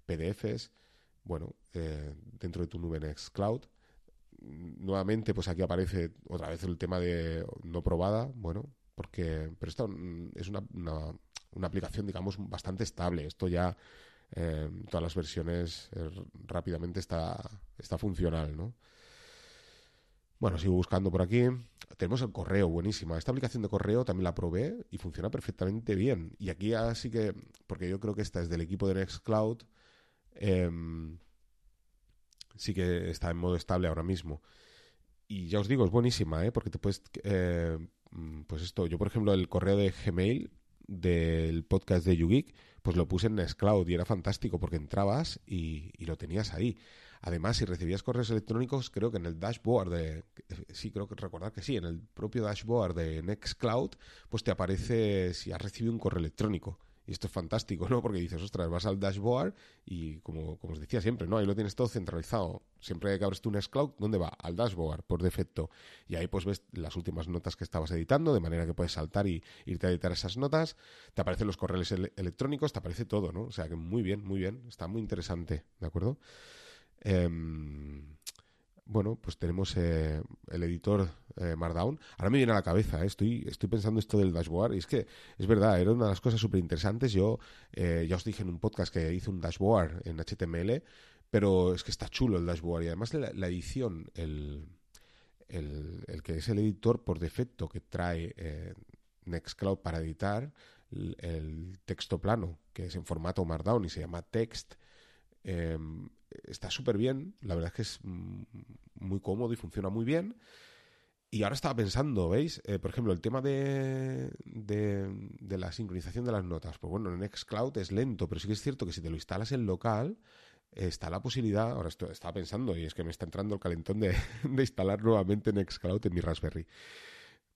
PDFs, bueno, dentro de tu nube Nextcloud. Nuevamente, pues aquí aparece otra vez el tema de no probada, bueno, porque, pero esto es una una aplicación, digamos, bastante estable. Esto ya, eh, todas las versiones eh, rápidamente está, está funcional, ¿no? Bueno, sigo buscando por aquí. Tenemos el correo, buenísima. Esta aplicación de correo también la probé y funciona perfectamente bien. Y aquí así que, porque yo creo que esta es del equipo de Nextcloud, em, sí que está en modo estable ahora mismo. Y ya os digo, es buenísima, ¿eh? Porque te puedes, eh, mm, pues esto, yo por ejemplo el correo de Gmail del podcast de YouGeek, pues lo puse en Nextcloud y era fantástico porque entrabas y, lo tenías ahí. Además, si recibías correos electrónicos, creo que en el dashboard de... Sí, creo que recordar que sí, en el propio dashboard de Nextcloud, pues te aparece si has recibido un correo electrónico. Y esto es fantástico, ¿no? Porque dices, ostras, vas al dashboard y como, como os decía siempre, ¿no? Ahí lo tienes todo centralizado. Siempre que abres tu Nextcloud, ¿dónde va? Al dashboard, por defecto. Y ahí pues ves las últimas notas que estabas editando, de manera que puedes saltar y irte a editar esas notas. Te aparecen los correos electrónicos, te aparece todo, ¿no? O sea que muy bien, muy bien. Está muy interesante, ¿de acuerdo? Eh, bueno, pues tenemos eh, el editor eh, Markdown. Ahora me viene a la cabeza, eh, estoy, pensando esto del dashboard, y es que es verdad, era una de las cosas súper interesantes. Yo ya os dije en un podcast que hice un dashboard en HTML, pero es que está chulo el dashboard y además la, edición, el, el, el, que es el editor por defecto que trae eh, Nextcloud para editar el, texto plano, que es en formato Markdown y se llama Text, em, está súper bien. La verdad es que es mm, muy cómodo y funciona muy bien. Y ahora estaba pensando, ¿veis? Eh, por ejemplo, el tema de, de, la sincronización de las notas. Pues bueno, en Nextcloud es lento, pero sí que es cierto que si te lo instalas en local, está la posibilidad, ahora estoy, estaba pensando, y es que me está entrando el calentón [LAUGHS] de, instalar nuevamente Nextcloud en mi Raspberry.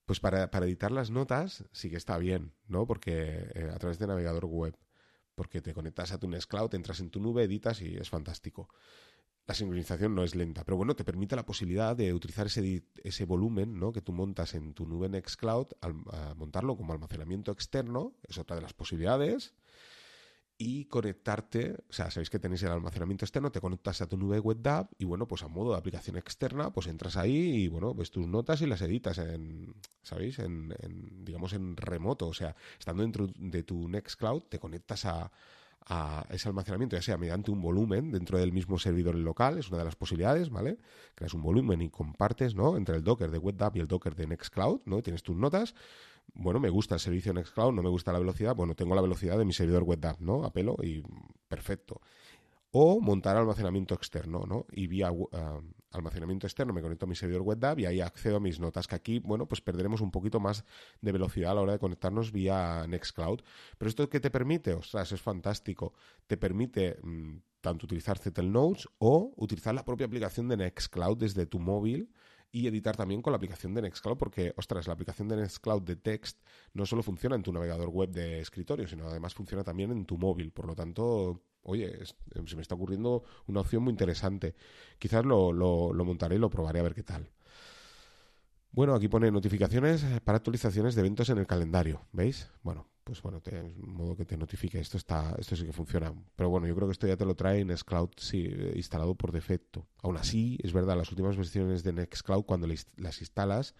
Pues para, para, editar las notas sí que está bien, ¿no? Porque eh, a través de navegador web, porque te conectas a tu Nextcloud, entras en tu nube, editas y es fantástico. La sincronización no es lenta, pero bueno, te permite la posibilidad de utilizar ese, ese volumen ¿no? que tú montas en tu nube Nextcloud, al, montarlo como almacenamiento externo, es otra de las posibilidades y conectarte, o sea, sabéis que tenéis el almacenamiento externo, te conectas a tu nube WebDAV y bueno, pues a modo de aplicación externa, pues entras ahí y bueno, ves tus notas y las editas en, ¿sabéis? En, digamos, en remoto, o sea, estando dentro de tu Nextcloud, te conectas a, a ese almacenamiento, ya sea mediante un volumen dentro del mismo servidor local, es una de las posibilidades, ¿vale? Creas un volumen y compartes, ¿no? Entre el Docker de WebDAV y el Docker de Nextcloud, ¿no? Tienes tus notas bueno, me gusta el servicio Nextcloud, no me gusta la velocidad, bueno, tengo la velocidad de mi servidor web ¿no? A pelo y perfecto. O montar almacenamiento externo, ¿no? Y vía almacenamiento externo me conecto a mi servidor web y ahí accedo a mis notas, que aquí, bueno, pues perderemos un poquito más de velocidad a la hora de conectarnos vía Nextcloud. Pero esto que te permite, ostras, es fantástico. Te permite mm, tanto utilizar Zettel Notes o utilizar la propia aplicación de Nextcloud desde tu móvil y editar también con la aplicación de Nextcloud, porque, ostras, la aplicación de Nextcloud de Text no solo funciona en tu navegador web de escritorio, sino además funciona también en tu móvil. Por lo tanto, oye, se me está ocurriendo una opción muy interesante. Quizás lo, lo, montaré y lo probaré a ver qué tal. Bueno, aquí pone notificaciones para actualizaciones de eventos en el calendario. ¿Veis? Bueno, pues bueno, de modo que te notifique. Esto está, esto sí que funciona. Pero bueno, yo creo que esto ya te lo trae Nextcloud sí, instalado por defecto. Aún así, es verdad, las últimas versiones de Nextcloud, cuando las instalas,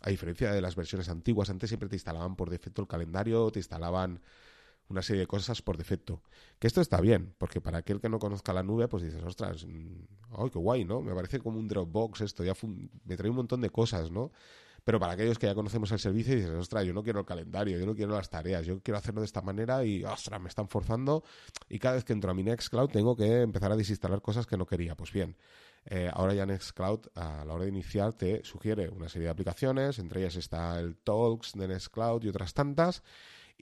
a diferencia de las versiones antiguas, antes siempre te instalaban por defecto el calendario, te instalaban una serie de cosas por defecto. Que esto está bien, porque para aquel que no conozca la nube, pues dices, ostras, mm, ¡ay, qué guay, ¿no? Me parece como un Dropbox esto, ya me trae un montón de cosas, ¿no? Pero para aquellos que ya conocemos el servicio dices, ostras, yo no quiero el calendario, yo no quiero las tareas, yo quiero hacerlo de esta manera y, ostras, me están forzando y cada vez que entro a mi Nextcloud tengo que empezar a desinstalar cosas que no quería. Pues bien, eh, ahora ya Nextcloud a la hora de iniciar te sugiere una serie de aplicaciones, entre ellas está el Talks de Nextcloud y otras tantas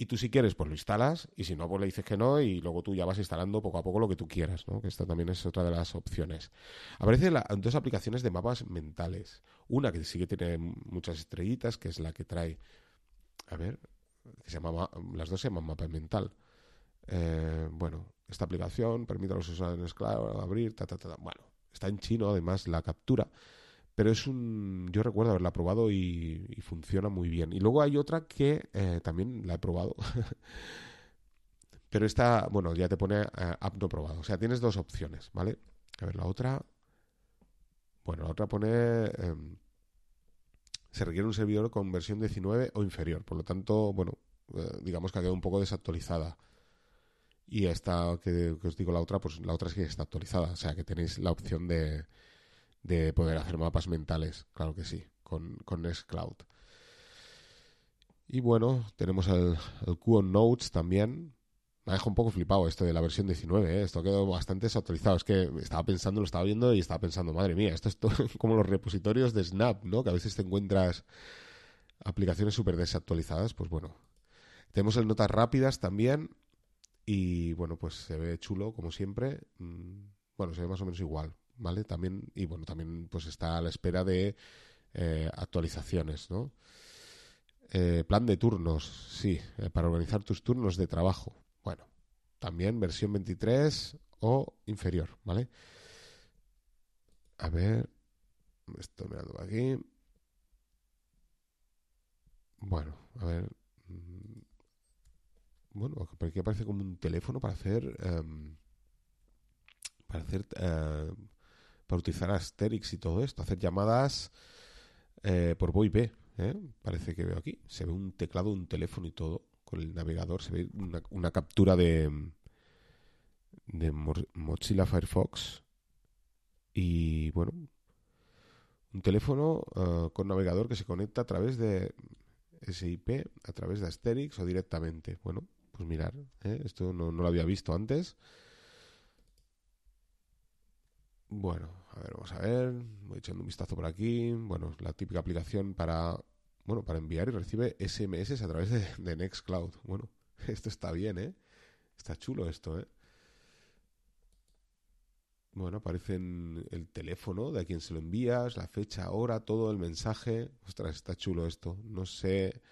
y tú si quieres, pues lo instalas, y si no, pues le dices que no, y luego tú ya vas instalando poco a poco lo que tú quieras, ¿no? Que esta también es otra de las opciones. Aparecen dos aplicaciones de mapas mentales. Una que sí que tiene muchas estrellitas, que es la que trae, a ver, que se llama, las dos se llaman mapa mental. Eh, bueno, esta aplicación permite a los usuarios, claro, abrir, ta, ta, ta, Bueno, está en chino, además, la captura pero es un yo recuerdo haberla probado y, funciona muy bien. Y luego hay otra que eh, también la he probado [LAUGHS] pero esta bueno ya te pone eh, app no probado. O sea tienes dos opciones vale a ver la otra bueno la otra pone em, se requiere un servidor con versión 19 o inferior. Por lo tanto bueno eh, digamos que ha quedado un poco desactualizada. Y esta que, que, os digo la otra pues la otra es que está actualizada. O sea que tenéis la opción de de poder hacer mapas mentales, claro que sí, con, con Nextcloud. Y bueno, tenemos el, el QON Notes también. Me ha dejado un poco flipado esto de la versión 19, ¿eh? esto quedó bastante desactualizado. Es que estaba pensando, lo estaba viendo y estaba pensando, madre mía, esto es [LAUGHS] como los repositorios de Snap, ¿no? Que a veces te encuentras aplicaciones súper desactualizadas. Pues bueno, tenemos el Notas Rápidas también. Y bueno, pues se ve chulo, como siempre. Mm, bueno, se ve más o menos igual. ¿Vale? También, y bueno, también pues está a la espera de eh, actualizaciones, ¿no? Eh, plan de turnos, sí, eh, para organizar tus turnos de trabajo. Bueno, también versión 23 o inferior, ¿vale? A ver, estoy mirando aquí. Bueno, a ver. Mm, bueno, aquí aparece como un teléfono para hacer. Em, para hacer para utilizar Asterix y todo esto, hacer llamadas eh, por VoIP. ¿eh? Parece que veo aquí. Se ve un teclado, un teléfono y todo con el navegador. Se ve una, captura de, de Mozilla Firefox. Y bueno, un teléfono eh, con navegador que se conecta a través de SIP, a través de Asterix o directamente. Bueno, pues mirar, esto no, no, lo había visto antes. Bueno, a ver, vamos a ver. Voy echando un vistazo por aquí. Bueno, la típica aplicación para, bueno, para enviar y recibe SMS a través de, Nextcloud. Bueno, [LAUGHS] esto está bien, ¿eh? Está chulo esto, ¿eh? Bueno, aparece el teléfono de a quien se lo envías, la fecha, hora, todo el mensaje. Ostras, está chulo esto. No sé.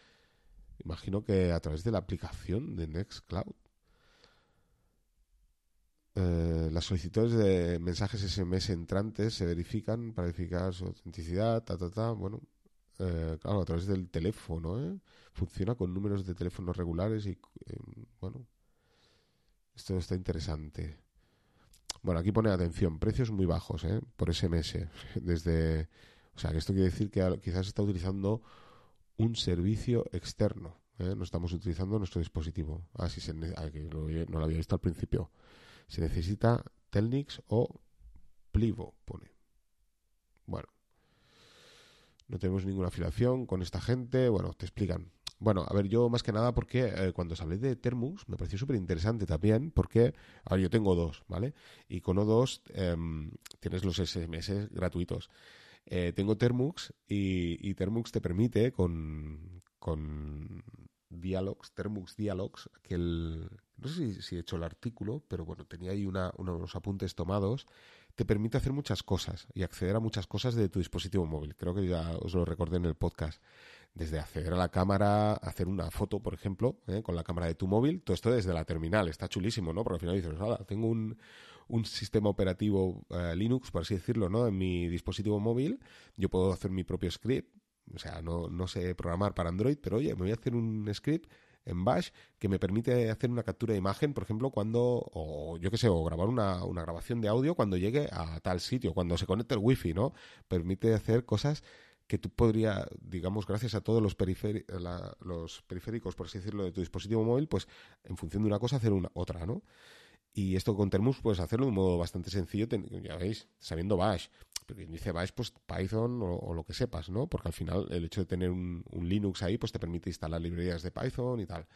Imagino que a través de la aplicación de Nextcloud. Eh, las solicitudes de mensajes SMS entrantes se verifican para verificar su autenticidad, ta, ta, ta. Bueno, eh, claro, a través del teléfono, ¿eh? Funciona con números de teléfonos regulares y, eh, bueno, esto está interesante. Bueno, aquí pone atención, precios muy bajos ¿eh? por SMS. [LAUGHS] Desde, o sea, que esto quiere decir que quizás está utilizando un servicio externo. ¿eh? No estamos utilizando nuestro dispositivo. Ah, se, ah, no lo había visto al principio. Se necesita Telnix o Plivo, pone. Bueno. No tenemos ninguna afiliación con esta gente. Bueno, te explican. Bueno, a ver, yo más que nada porque eh, cuando os hablé de Termux me pareció súper interesante también porque, a ver, yo tengo dos, ¿vale? Y con O2 em, tienes los SMS gratuitos. Eh, tengo Termux y, y, Termux te permite con, con Dialogs, Termux Dialogs, que el, no sé si, he hecho el artículo, pero bueno, tenía ahí una, unos apuntes tomados, te permite hacer muchas cosas y acceder a muchas cosas de tu dispositivo móvil. Creo que ya os lo recordé en el podcast desde acceder a la cámara, hacer una foto, por ejemplo, ¿eh? con la cámara de tu móvil, todo esto desde la terminal, está chulísimo, ¿no? Porque al final dices, tengo un, un sistema operativo eh, Linux, por así decirlo, ¿no? En mi dispositivo móvil, yo puedo hacer mi propio script, o sea, no, no sé programar para Android, pero oye, me voy a hacer un script en Bash que me permite hacer una captura de imagen, por ejemplo, cuando, o yo qué sé, o grabar una, una grabación de audio cuando llegue a tal sitio, cuando se conecte el wifi, ¿no? Permite hacer cosas que tú podrías, digamos, gracias a todos los, los periféricos, por así decirlo, de tu dispositivo móvil, pues en función de una cosa hacer una otra, ¿no? Y esto con Termus puedes hacerlo de un modo bastante sencillo, ya veis, sabiendo Bash. Pero quien dice Bash, pues Python o, lo que sepas, ¿no? Porque al final el hecho de tener un, Linux ahí, pues te permite instalar librerías de Python y tal.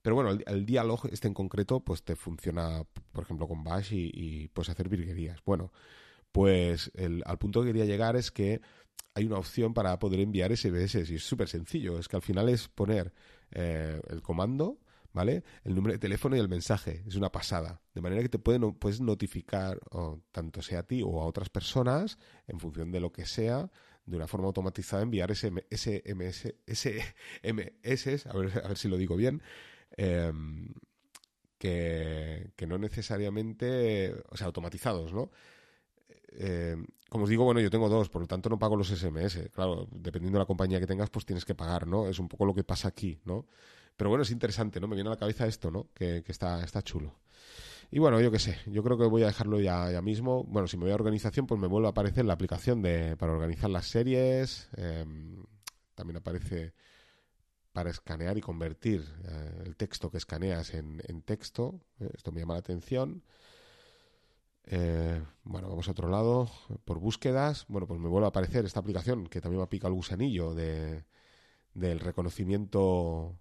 Pero bueno, el, diálogo este en concreto, pues te funciona, por ejemplo, con Bash y, puedes hacer virguerías. Bueno, pues el, al punto que quería llegar es que hay una opción para poder enviar SMS y es súper sencillo. Es que al final es poner eh, el comando, ¿vale? El número de teléfono y el mensaje. Es una pasada. De manera que te pueden, puedes notificar, tanto sea a ti o a otras personas, en función de lo que sea, de una forma automatizada, enviar SMS, SMS, [LAUGHS] a ver, a ver si lo digo bien, em, que, que no necesariamente, o sea, automatizados, ¿no? Eh, como os digo, bueno, yo tengo dos, por lo tanto no pago los SMS. Claro, dependiendo de la compañía que tengas, pues tienes que pagar, ¿no? Es un poco lo que pasa aquí, ¿no? Pero bueno, es interesante, ¿no? Me viene a la cabeza esto, ¿no? Que, está, está chulo. Y bueno, yo qué sé, yo creo que voy a dejarlo ya, ya mismo. Bueno, si me voy a organización, pues me vuelve a aparecer la aplicación de, para organizar las series. Em, también aparece para escanear y convertir eh, el texto que escaneas en, en texto. Eh, esto me llama la atención. Eh, bueno, vamos a otro lado. Por búsquedas, bueno, pues me vuelve a aparecer esta aplicación que también me pica el gusanillo de, del reconocimiento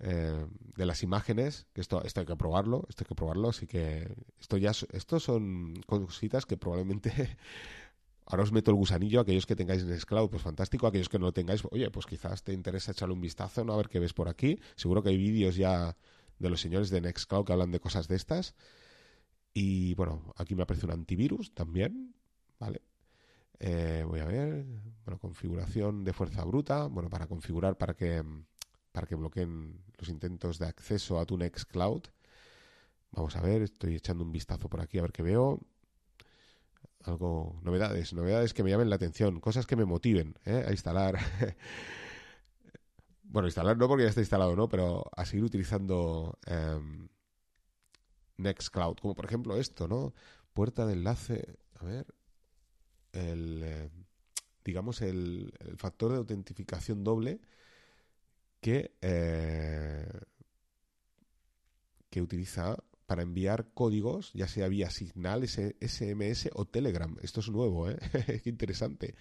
eh, de las imágenes. Que esto, esto hay que probarlo, esto hay que probarlo. Así que esto ya, esto son cositas que probablemente [LAUGHS] ahora os meto el gusanillo. Aquellos que tengáis Nextcloud, pues fantástico. Aquellos que no lo tengáis, oye, pues quizás te interesa echarle un vistazo, ¿no? A ver qué ves por aquí. Seguro que hay vídeos ya de los señores de Nextcloud que hablan de cosas de estas. Y bueno, aquí me aparece un antivirus también, ¿vale? Eh, voy a ver, bueno, configuración de fuerza bruta, bueno, para configurar para que, para que bloqueen los intentos de acceso a tu Nextcloud. Vamos a ver, estoy echando un vistazo por aquí a ver qué veo. Algo, novedades, novedades que me llamen la atención, cosas que me motiven ¿eh? a instalar. [LAUGHS] bueno, instalar no porque ya está instalado, ¿no? Pero a seguir utilizando em, Nextcloud, como por ejemplo esto, ¿no? Puerta de enlace, a ver, el, eh, digamos, el, factor de autentificación doble que, eh, que utiliza para enviar códigos, ya sea vía Signal, SMS o Telegram. Esto es nuevo, ¿eh? [LAUGHS] Interesante.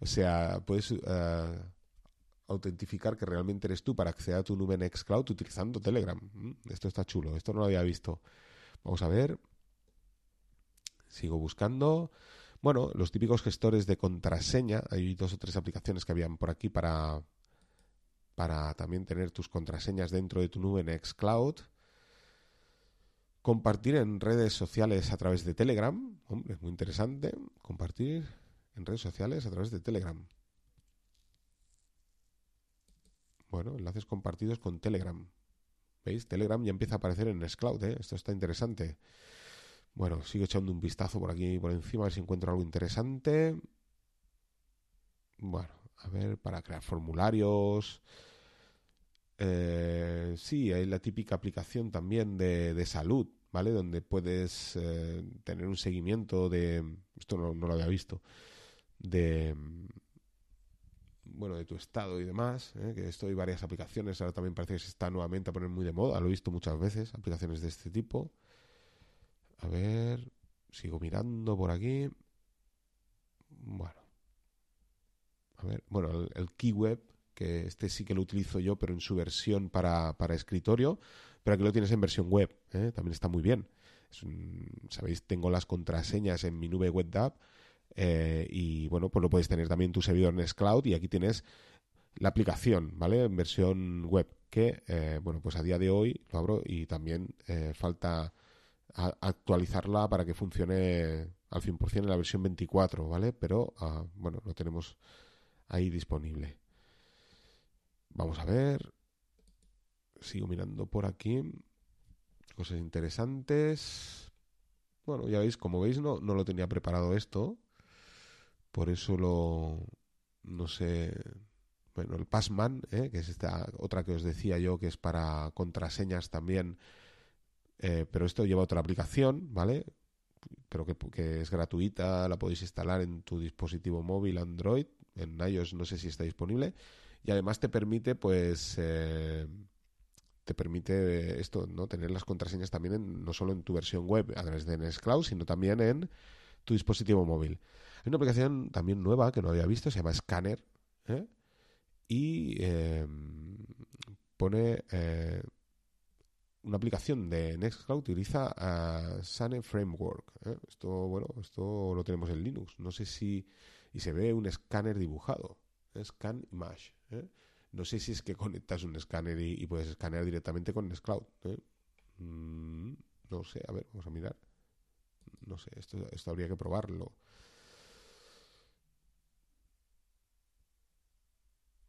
O sea, puedes uh, autentificar que realmente eres tú para acceder a tu nube Nextcloud utilizando Telegram. Mm, esto está chulo, esto no lo había visto. Vamos a ver. Sigo buscando. Bueno, los típicos gestores de contraseña. Hay dos o tres aplicaciones que habían por aquí para, para también tener tus contraseñas dentro de tu nube Nextcloud. Compartir en redes sociales a través de Telegram. Hombre, es muy interesante. Compartir en redes sociales a través de Telegram. Bueno, enlaces compartidos con Telegram. ¿Veis? Telegram ya empieza a aparecer en Nextcloud, ¿eh? Esto está interesante. Bueno, sigo echando un vistazo por aquí por encima a ver si encuentro algo interesante. Bueno, a ver, para crear formularios. Eh, sí, hay la típica aplicación también de, salud, ¿vale? Donde puedes eh, tener un seguimiento de... Esto no, lo había visto. De... Bueno, de tu estado y demás. ¿eh? Que esto hay varias aplicaciones. Ahora también parece que se está nuevamente a poner muy de moda. Lo he visto muchas veces. Aplicaciones de este tipo. A ver. Sigo mirando por aquí. Bueno. A ver. Bueno, el, el KeyWeb que este sí que lo utilizo yo, pero en su versión para, escritorio, pero aquí lo tienes en versión web, ¿eh? también está muy bien. Sabéis, tengo las contraseñas en mi nube web app eh, y bueno, pues lo puedes tener también en tu servidor Nextcloud y aquí tienes la aplicación, ¿vale? En versión web, que, eh, bueno, pues a día de hoy lo abro y también falta actualizarla para que funcione al 100% en la versión 24, ¿vale? Pero, ah, bueno, lo tenemos ahí disponible. Vamos a ver. Sigo mirando por aquí. Cosas interesantes. Bueno, ya veis, como veis, no, no lo tenía preparado esto. Por eso lo. No sé. Bueno, el Passman, ¿eh? que es esta otra que os decía yo, que es para contraseñas también. Eh, pero esto lleva otra aplicación, ¿vale? Pero que, que, es gratuita, la podéis instalar en tu dispositivo móvil Android. En iOS no sé si está disponible y además te permite pues eh, te permite esto no tener las contraseñas también no solo en tu versión web a través de Nextcloud sino también en tu dispositivo móvil hay una aplicación también nueva que no había visto se llama Scanner ¿eh? y em, pone eh, una aplicación de Nextcloud utiliza a Sane Framework. Esto, bueno, esto lo tenemos en Linux. No sé si y se ve un escáner dibujado. Scan Image. ¿Eh? No sé si es que conectas un escáner y, puedes escanear directamente con Nextcloud. ¿eh? Mm, no sé, a ver, vamos a mirar. No sé, esto, habría que probarlo.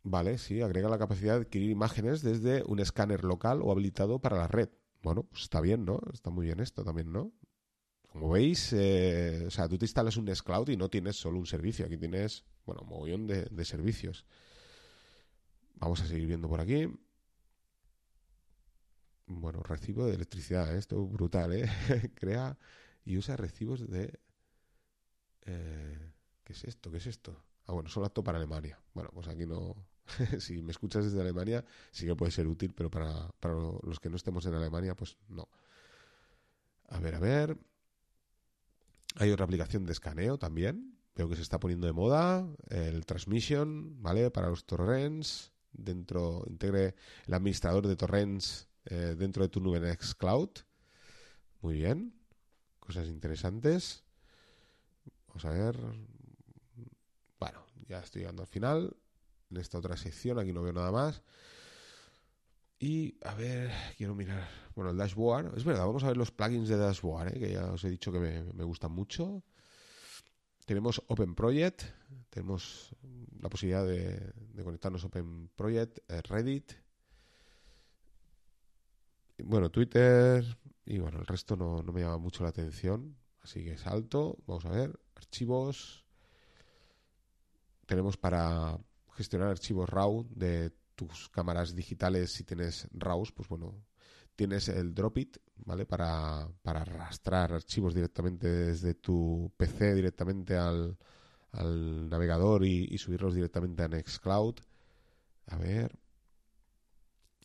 Vale, sí, agrega la capacidad de adquirir imágenes desde un escáner local o habilitado para la red. Bueno, pues está bien, ¿no? Está muy bien esto también, ¿no? Como veis, eh, o sea, tú te instalas un Nextcloud y no tienes solo un servicio, aquí tienes, bueno, un mogollón de servicios. Vamos a seguir viendo por aquí. Bueno, recibo de electricidad, ¿eh? esto es brutal, ¿eh? [LAUGHS] Crea y usa recibos de... Eh, ¿Qué es esto? ¿Qué es esto? Ah, bueno, solo apto para Alemania. Bueno, pues aquí no... [LAUGHS] si me escuchas desde Alemania, sí que puede ser útil, pero para, para los que no estemos en Alemania, pues no. A ver, a ver. Hay otra aplicación de escaneo también. Veo que se está poniendo de moda. El Transmission, ¿vale? Para los torrents dentro, integre el administrador de torrents eh, dentro de tu nube Nextcloud. Muy bien. Cosas interesantes. Vamos a ver. Bueno, ya estoy llegando al final. En esta otra sección, aquí no veo nada más. Y a ver, quiero mirar. Bueno, el dashboard. Es verdad, vamos a ver los plugins de dashboard, ¿eh? que ya os he dicho que me, me gustan mucho. Tenemos Open Project, tenemos la posibilidad de, conectarnos a Open Project, eh, Reddit, bueno, Twitter y bueno, el resto no, me llama mucho la atención, así que salto, vamos a ver, archivos, tenemos para gestionar archivos RAW de tus cámaras digitales si tienes RAWs, pues bueno, tienes el Dropit, ¿vale? Para, para arrastrar archivos directamente desde tu PC directamente al, navegador y, subirlos directamente a Nextcloud. A ver,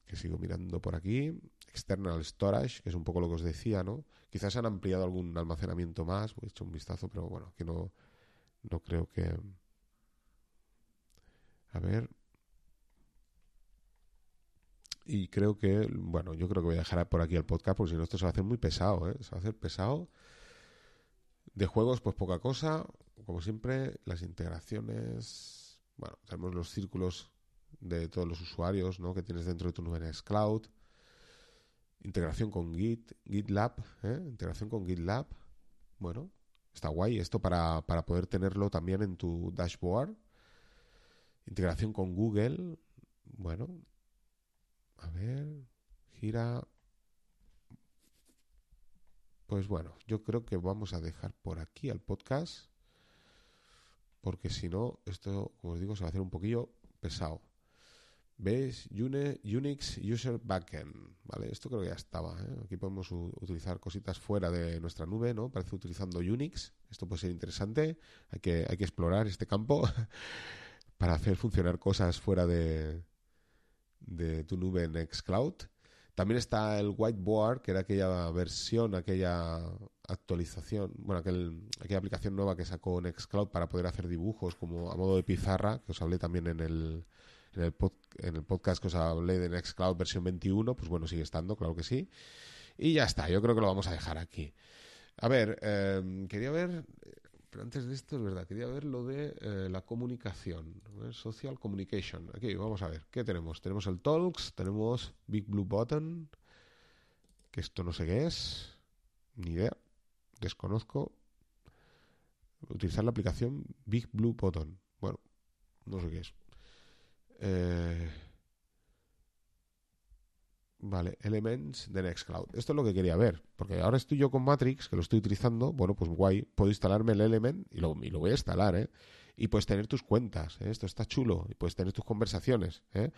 que sigo mirando por aquí. external storage, que es un poco lo que os decía, ¿no? Quizás han ampliado algún almacenamiento más, he hecho un vistazo, pero bueno, que no, no creo que... A ver. Y creo que, bueno, yo creo que voy a dejar por aquí el podcast porque si no esto se va a hacer muy pesado, ¿eh? Se va a hacer pesado. De juegos, pues poca cosa. Como siempre, las integraciones. Bueno, tenemos los círculos de todos los usuarios ¿no? que tienes dentro de tu nube Cloud. Integración con Git, GitLab, ¿eh? integración con GitLab. Bueno, está guay esto para, para poder tenerlo también en tu dashboard. Integración con Google. Bueno, a ver, gira. Pues bueno, yo creo que vamos a dejar por aquí al podcast. Porque si no, esto, como os digo, se va a hacer un poquillo pesado. ¿Veis? Unix User Backend. ¿Vale? Esto creo que ya estaba. ¿eh? Aquí podemos utilizar cositas fuera de nuestra nube, ¿no? Parece utilizando Unix. Esto puede ser interesante. Hay que, hay que explorar este campo [LAUGHS] para hacer funcionar cosas fuera de, de tu nube en Nextcloud. También está el whiteboard, que era aquella versión, aquella actualización, bueno, aquel, aquella aplicación nueva que sacó Nextcloud para poder hacer dibujos como a modo de pizarra, que os hablé también en el, en el, podcast que os hablé de Nextcloud versión 21, pues bueno, sigue estando, claro que sí. Y ya está, yo creo que lo vamos a dejar aquí. A ver, em, quería ver, pero antes de esto, es verdad, quería ver lo de eh, la comunicación, social communication. Aquí, vamos a ver, ¿qué tenemos? Tenemos el Talks, tenemos Big Blue Button, que esto no sé qué es, ni idea, desconozco. Utilizar la aplicación Big Blue Button. Bueno, no sé qué es. Eh, Vale, Elements de Nextcloud. Esto es lo que quería ver, porque ahora estoy yo con Matrix, que lo estoy utilizando, bueno, pues guay, puedo instalarme el Element y lo, lo voy a instalar, ¿eh? Y puedes tener tus cuentas, ¿eh? esto está chulo, y puedes tener tus conversaciones, ¿eh?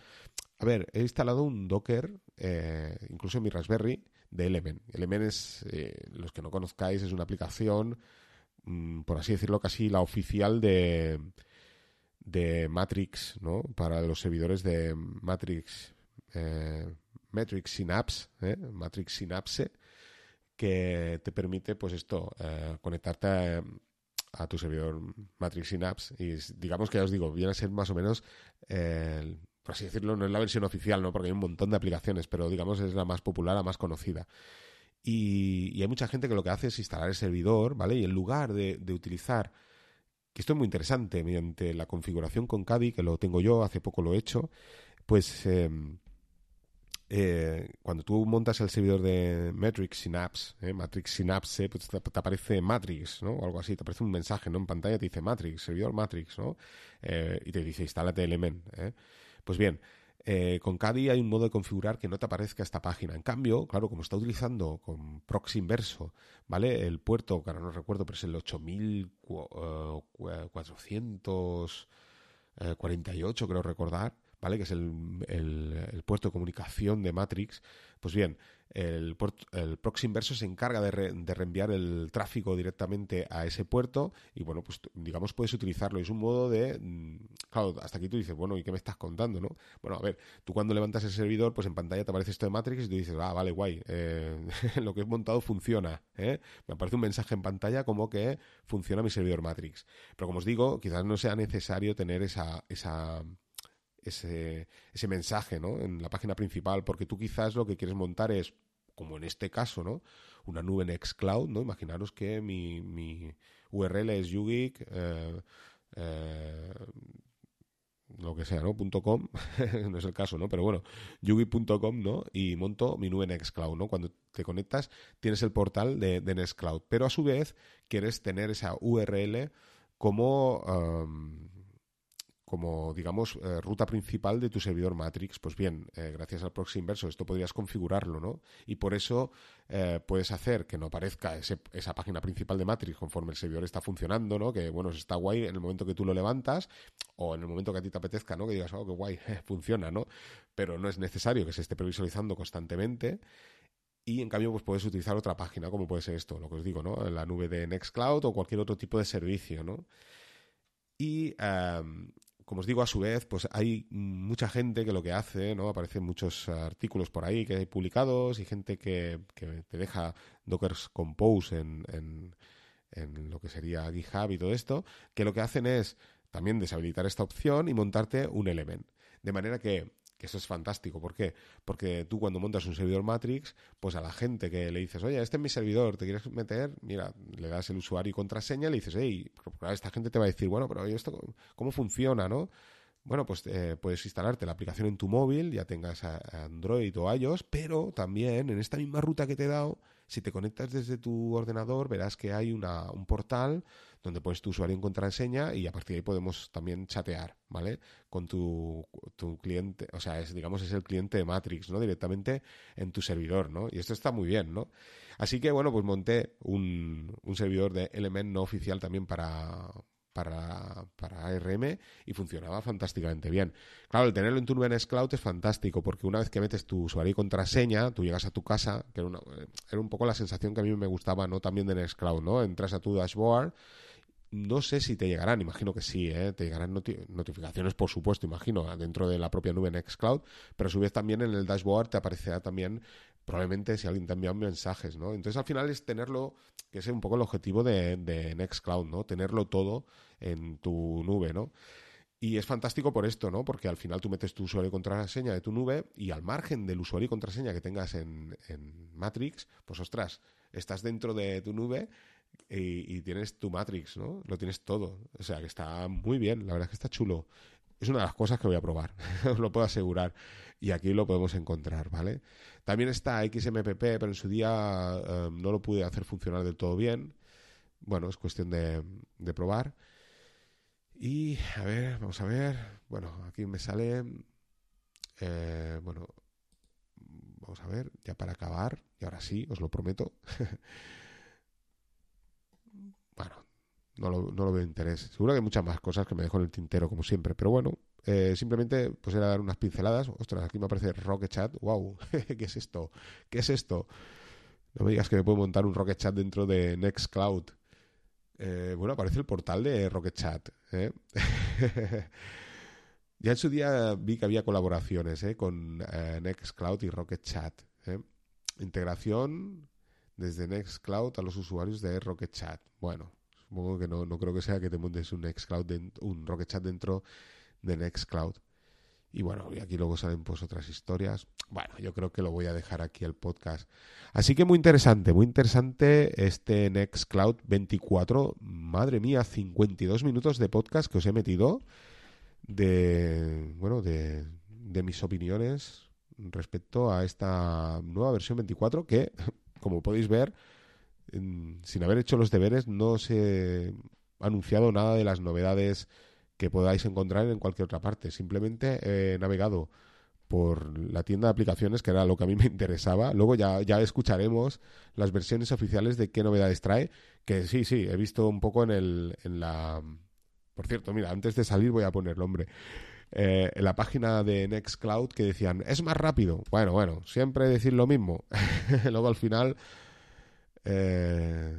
A ver, he instalado un Docker, eh, incluso en mi Raspberry, de Element. Element es, los que no conozcáis, es una aplicación, mm, por así decirlo, casi la oficial de, de Matrix, ¿no? Para los servidores de Matrix. Eh, Matrix Synapse, ¿eh? Matrix Synapse, que te permite, pues esto, eh, conectarte a, tu servidor Matrix Synapse. Y digamos que ya os digo, viene a ser más o menos, por así decirlo, no es la versión oficial, ¿no? Porque hay un montón de aplicaciones, pero digamos es la más popular, la más conocida. Y, hay mucha gente que lo que hace es instalar el servidor, ¿vale? Y en lugar de, utilizar que esto es muy interesante, mediante la configuración con Kadi, que lo tengo yo, hace poco lo he hecho, pues em, eh, cuando tú montas el servidor de Matrix Synapse, eh, Matrix Synapse, pues te, aparece Matrix, ¿no? O algo así, te aparece un mensaje, ¿no? En pantalla te dice Matrix, servidor Matrix, ¿no? Eh, y te dice, instálate Element. Pues bien, con Kadi hay un modo de configurar que no te aparezca esta página. En cambio, claro, como está utilizando con proxy inverso, ¿vale? El puerto, que ahora no recuerdo, pero es el 8448, creo recordar, ¿vale? Que es el, el, puerto de comunicación de Matrix. Pues bien, el, el proxy inverso se encarga de, de, reenviar el tráfico directamente a ese puerto y, bueno, pues digamos puedes utilizarlo. Es un modo de... Mm, claro, hasta aquí tú dices, bueno, ¿y qué me estás contando, no? Bueno, a ver, tú cuando levantas el servidor, pues en pantalla te aparece esto de Matrix y tú dices, ah, vale, guay, eh, [LAUGHS] lo que he montado funciona, ¿eh? Me aparece un mensaje en pantalla como que funciona mi servidor Matrix. Pero como os digo, quizás no sea necesario tener esa... esa ese, mensaje ¿no? en la página principal, porque tú quizás lo que quieres montar es, como en este caso, ¿no? una nube Nextcloud, ¿no? Imaginaros que mi, mi URL es ugeek, eh, eh, lo que sea, ¿no? .com, [LAUGHS] no es el caso, ¿no? Pero bueno, yugi.com, ¿no? Y monto mi nube Nextcloud, ¿no? Cuando te conectas tienes el portal de, de Nextcloud, pero a su vez quieres tener esa URL como como, digamos, eh, ruta principal de tu servidor Matrix. Pues bien, eh, gracias al proxy inverso esto podrías configurarlo, ¿no? Y por eso eh, puedes hacer que no aparezca esa página principal de Matrix conforme el servidor está funcionando, ¿no? Que, bueno, está guay en el momento que tú lo levantas o en el momento que a ti te apetezca, ¿no? Que digas, oh, qué guay, [LAUGHS] funciona, ¿no? Pero no es necesario que se esté previsualizando constantemente. Y en cambio, pues puedes utilizar otra página, como puede ser esto, lo que os digo, ¿no? La nube de Nextcloud o cualquier otro tipo de servicio, ¿no? Y como os digo, a su vez, pues hay mucha gente que lo que hace, ¿no? Aparecen muchos artículos por ahí que hay publicados y gente que, te deja Docker Compose en, en, en, lo que sería GitHub y todo esto, que lo que hacen es también deshabilitar esta opción y montarte un element. De manera que que eso es fantástico. ¿Por qué? Porque tú cuando montas un servidor Matrix, pues a la gente que le dices, oye, este es mi servidor, ¿te quieres meter? Mira, le das el usuario y contraseña y le dices, hey, esta gente te va a decir, bueno, pero esto cómo funciona, no? Bueno, pues eh, puedes instalarte la aplicación en tu móvil, ya tengas Android o iOS, pero también en esta misma ruta que te he dado, si te conectas desde tu ordenador, verás que hay una, un portal donde pones tu usuario en contraseña y a partir de ahí podemos también chatear, ¿vale? Con tu, cliente, o sea, digamos, es el cliente de Matrix, ¿no? Directamente en tu servidor, ¿no? Y esto está muy bien, ¿no? Así que, bueno, pues monté un, un servidor de Element no oficial también para, para, para, ARM y funcionaba fantásticamente bien. Claro, el tenerlo en tu nube Cloud es fantástico porque una vez que metes tu usuario y contraseña, tú llegas a tu casa, que era, una, era un poco la sensación que a mí me gustaba, ¿no? También de Nextcloud, ¿no? Entras a tu dashboard no sé si te llegarán, imagino que sí, ¿eh? te llegarán notificaciones, por supuesto, imagino, dentro de la propia nube Nextcloud, pero a su vez también en el dashboard te aparecerá también, probablemente, si alguien te envía mensajes, ¿no? Entonces, al final es tenerlo, que es un poco el objetivo de, de Nextcloud, ¿no? Tenerlo todo en tu nube, ¿no? Y es fantástico por esto, ¿no? Porque al final tú metes tu usuario y contraseña de tu nube y al margen del usuario y contraseña que tengas en, en Matrix, pues ostras, estás dentro de tu nube y, tienes tu Matrix, ¿no? Lo tienes todo. O sea, que está muy bien, la verdad es que está chulo. Es una de las cosas que voy a probar, [LAUGHS] os lo puedo asegurar. Y aquí lo podemos encontrar, ¿vale? También está XMPP, pero en su día eh, no lo pude hacer funcionar del todo bien. Bueno, es cuestión de, probar. Y, a ver, vamos a ver. Bueno, aquí me sale... Eh, bueno, vamos a ver, ya para acabar, y ahora sí, os lo prometo. [LAUGHS] bueno, no lo, no lo veo interés. Seguro que hay muchas más cosas que me dejo en el tintero, como siempre. Pero bueno, eh, simplemente pues era dar unas pinceladas. Ostras, aquí me aparece Rocket Chat. ¡Wow! [LAUGHS] ¿Qué es esto? ¿Qué es esto? No me digas que me puedo montar un Rocket Chat dentro de Nextcloud. Eh, bueno, aparece el portal de Rocket Chat. ¿eh? [LAUGHS] ya en su día vi que había colaboraciones ¿eh? con Nextcloud y Rocket Chat. Integración desde Nextcloud a los usuarios de Rocket Chat. Bueno, supongo que no, no creo que sea que te montes un Nextcloud, un Rocket Chat dentro de Nextcloud. Y bueno, y aquí luego salen pues otras historias. Bueno, yo creo que lo voy a dejar aquí el podcast. Así que muy interesante, muy interesante este Nextcloud 24. Madre mía, 52 minutos de podcast que os he metido de, bueno, de, de mis opiniones respecto a esta nueva versión 24 que como podéis ver, sin haber hecho los deberes, no se ha anunciado nada de las novedades que podáis encontrar en cualquier otra parte. Simplemente he navegado por la tienda de aplicaciones, que era lo que a mí [LAUGHS] me interesaba. Luego ya, ya escucharemos las versiones oficiales de qué novedades trae, que sí, sí, he visto un poco en, el, en la... Por cierto, mira, antes de salir voy a ponerlo, hombre. Eh, en la página de Nextcloud que decían, es más rápido. Bueno, bueno, siempre decir lo mismo. [LAUGHS] Luego al final... Eh,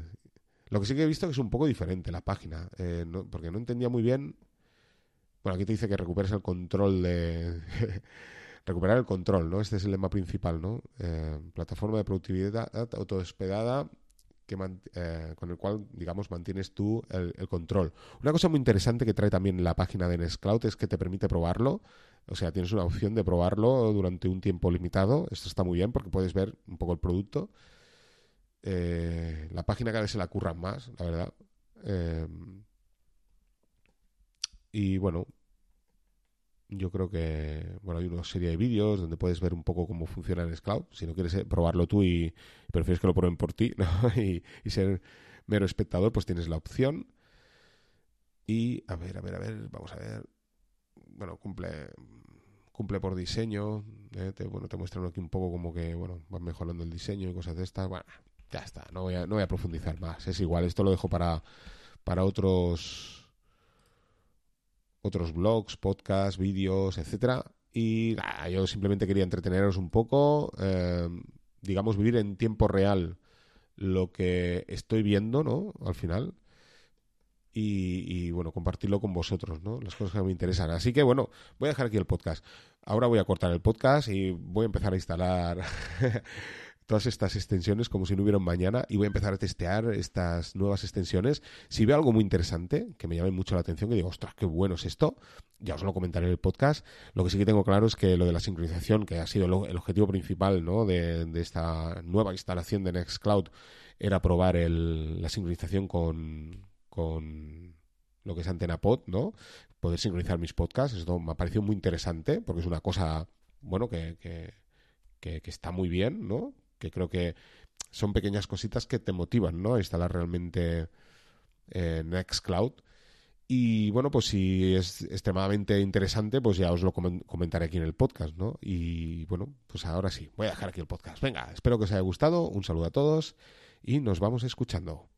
lo que sí que he visto que es un poco diferente la página, eh, porque no entendía muy bien... Bueno, aquí te dice que recuperes el control de... [LAUGHS] recuperar el control, ¿no? Este es el lema principal, ¿no? plataforma de productividad autodespegada eh, con el cual, digamos, mantienes tú el, control. Una cosa muy interesante que trae también la página de Nextcloud es que te permite probarlo. O sea, tienes una opción de probarlo durante un tiempo limitado. Esto está muy bien porque puedes ver un poco el producto. Eh, la página cada vez se la curran más, la verdad. Y bueno, yo creo que bueno hay una serie de vídeos donde puedes ver un poco cómo funciona el Cloud. Si no quieres eh, probarlo tú y prefieres que lo prueben por ti [LAUGHS] y, ser mero espectador, pues tienes la opción. Y a ver, a ver, a ver, vamos a ver. Bueno, cumple cumple por diseño. Eh, bueno, te muestran aquí un poco como que bueno van mejorando el diseño y cosas de estas. Bueno, ya está. No voy a, no voy a profundizar más. Es igual. Esto lo dejo para para otros otros blogs, podcasts, vídeos, etcétera. Y yo simplemente quería entreteneros un poco, eh, digamos, vivir en tiempo real lo que estoy viendo, ¿no? Al final. y, bueno, compartirlo con vosotros, ¿no? Las cosas que me interesan. Así que bueno, voy a dejar aquí el podcast. Ahora voy a cortar el podcast y voy a empezar a instalar [LAUGHS] todas estas extensiones como si no hubiera un mañana y voy a empezar a testear estas nuevas extensiones. Si veo algo muy interesante, que me llame mucho la atención, que digo, ostras, qué bueno es esto, ya os lo comentaré en el podcast. Lo que sí que tengo claro es que lo de la sincronización, que ha sido el objetivo principal ¿no? de, esta nueva instalación de Nextcloud, era probar el, la sincronización con, con lo que es AntenaPod, ¿no? Poder sincronizar mis podcasts. Esto me ha parecido muy interesante porque es una cosa, bueno, que, que, está muy bien, ¿no? Que creo que son pequeñas cositas que te motivan, ¿no? A instalar realmente eh, Nextcloud. Y bueno, pues si es extremadamente interesante, pues ya os lo comentaré aquí en el podcast, ¿no? Y bueno, pues ahora sí, voy a dejar aquí el podcast. Venga, espero que os haya gustado. Un saludo a todos y nos vamos escuchando.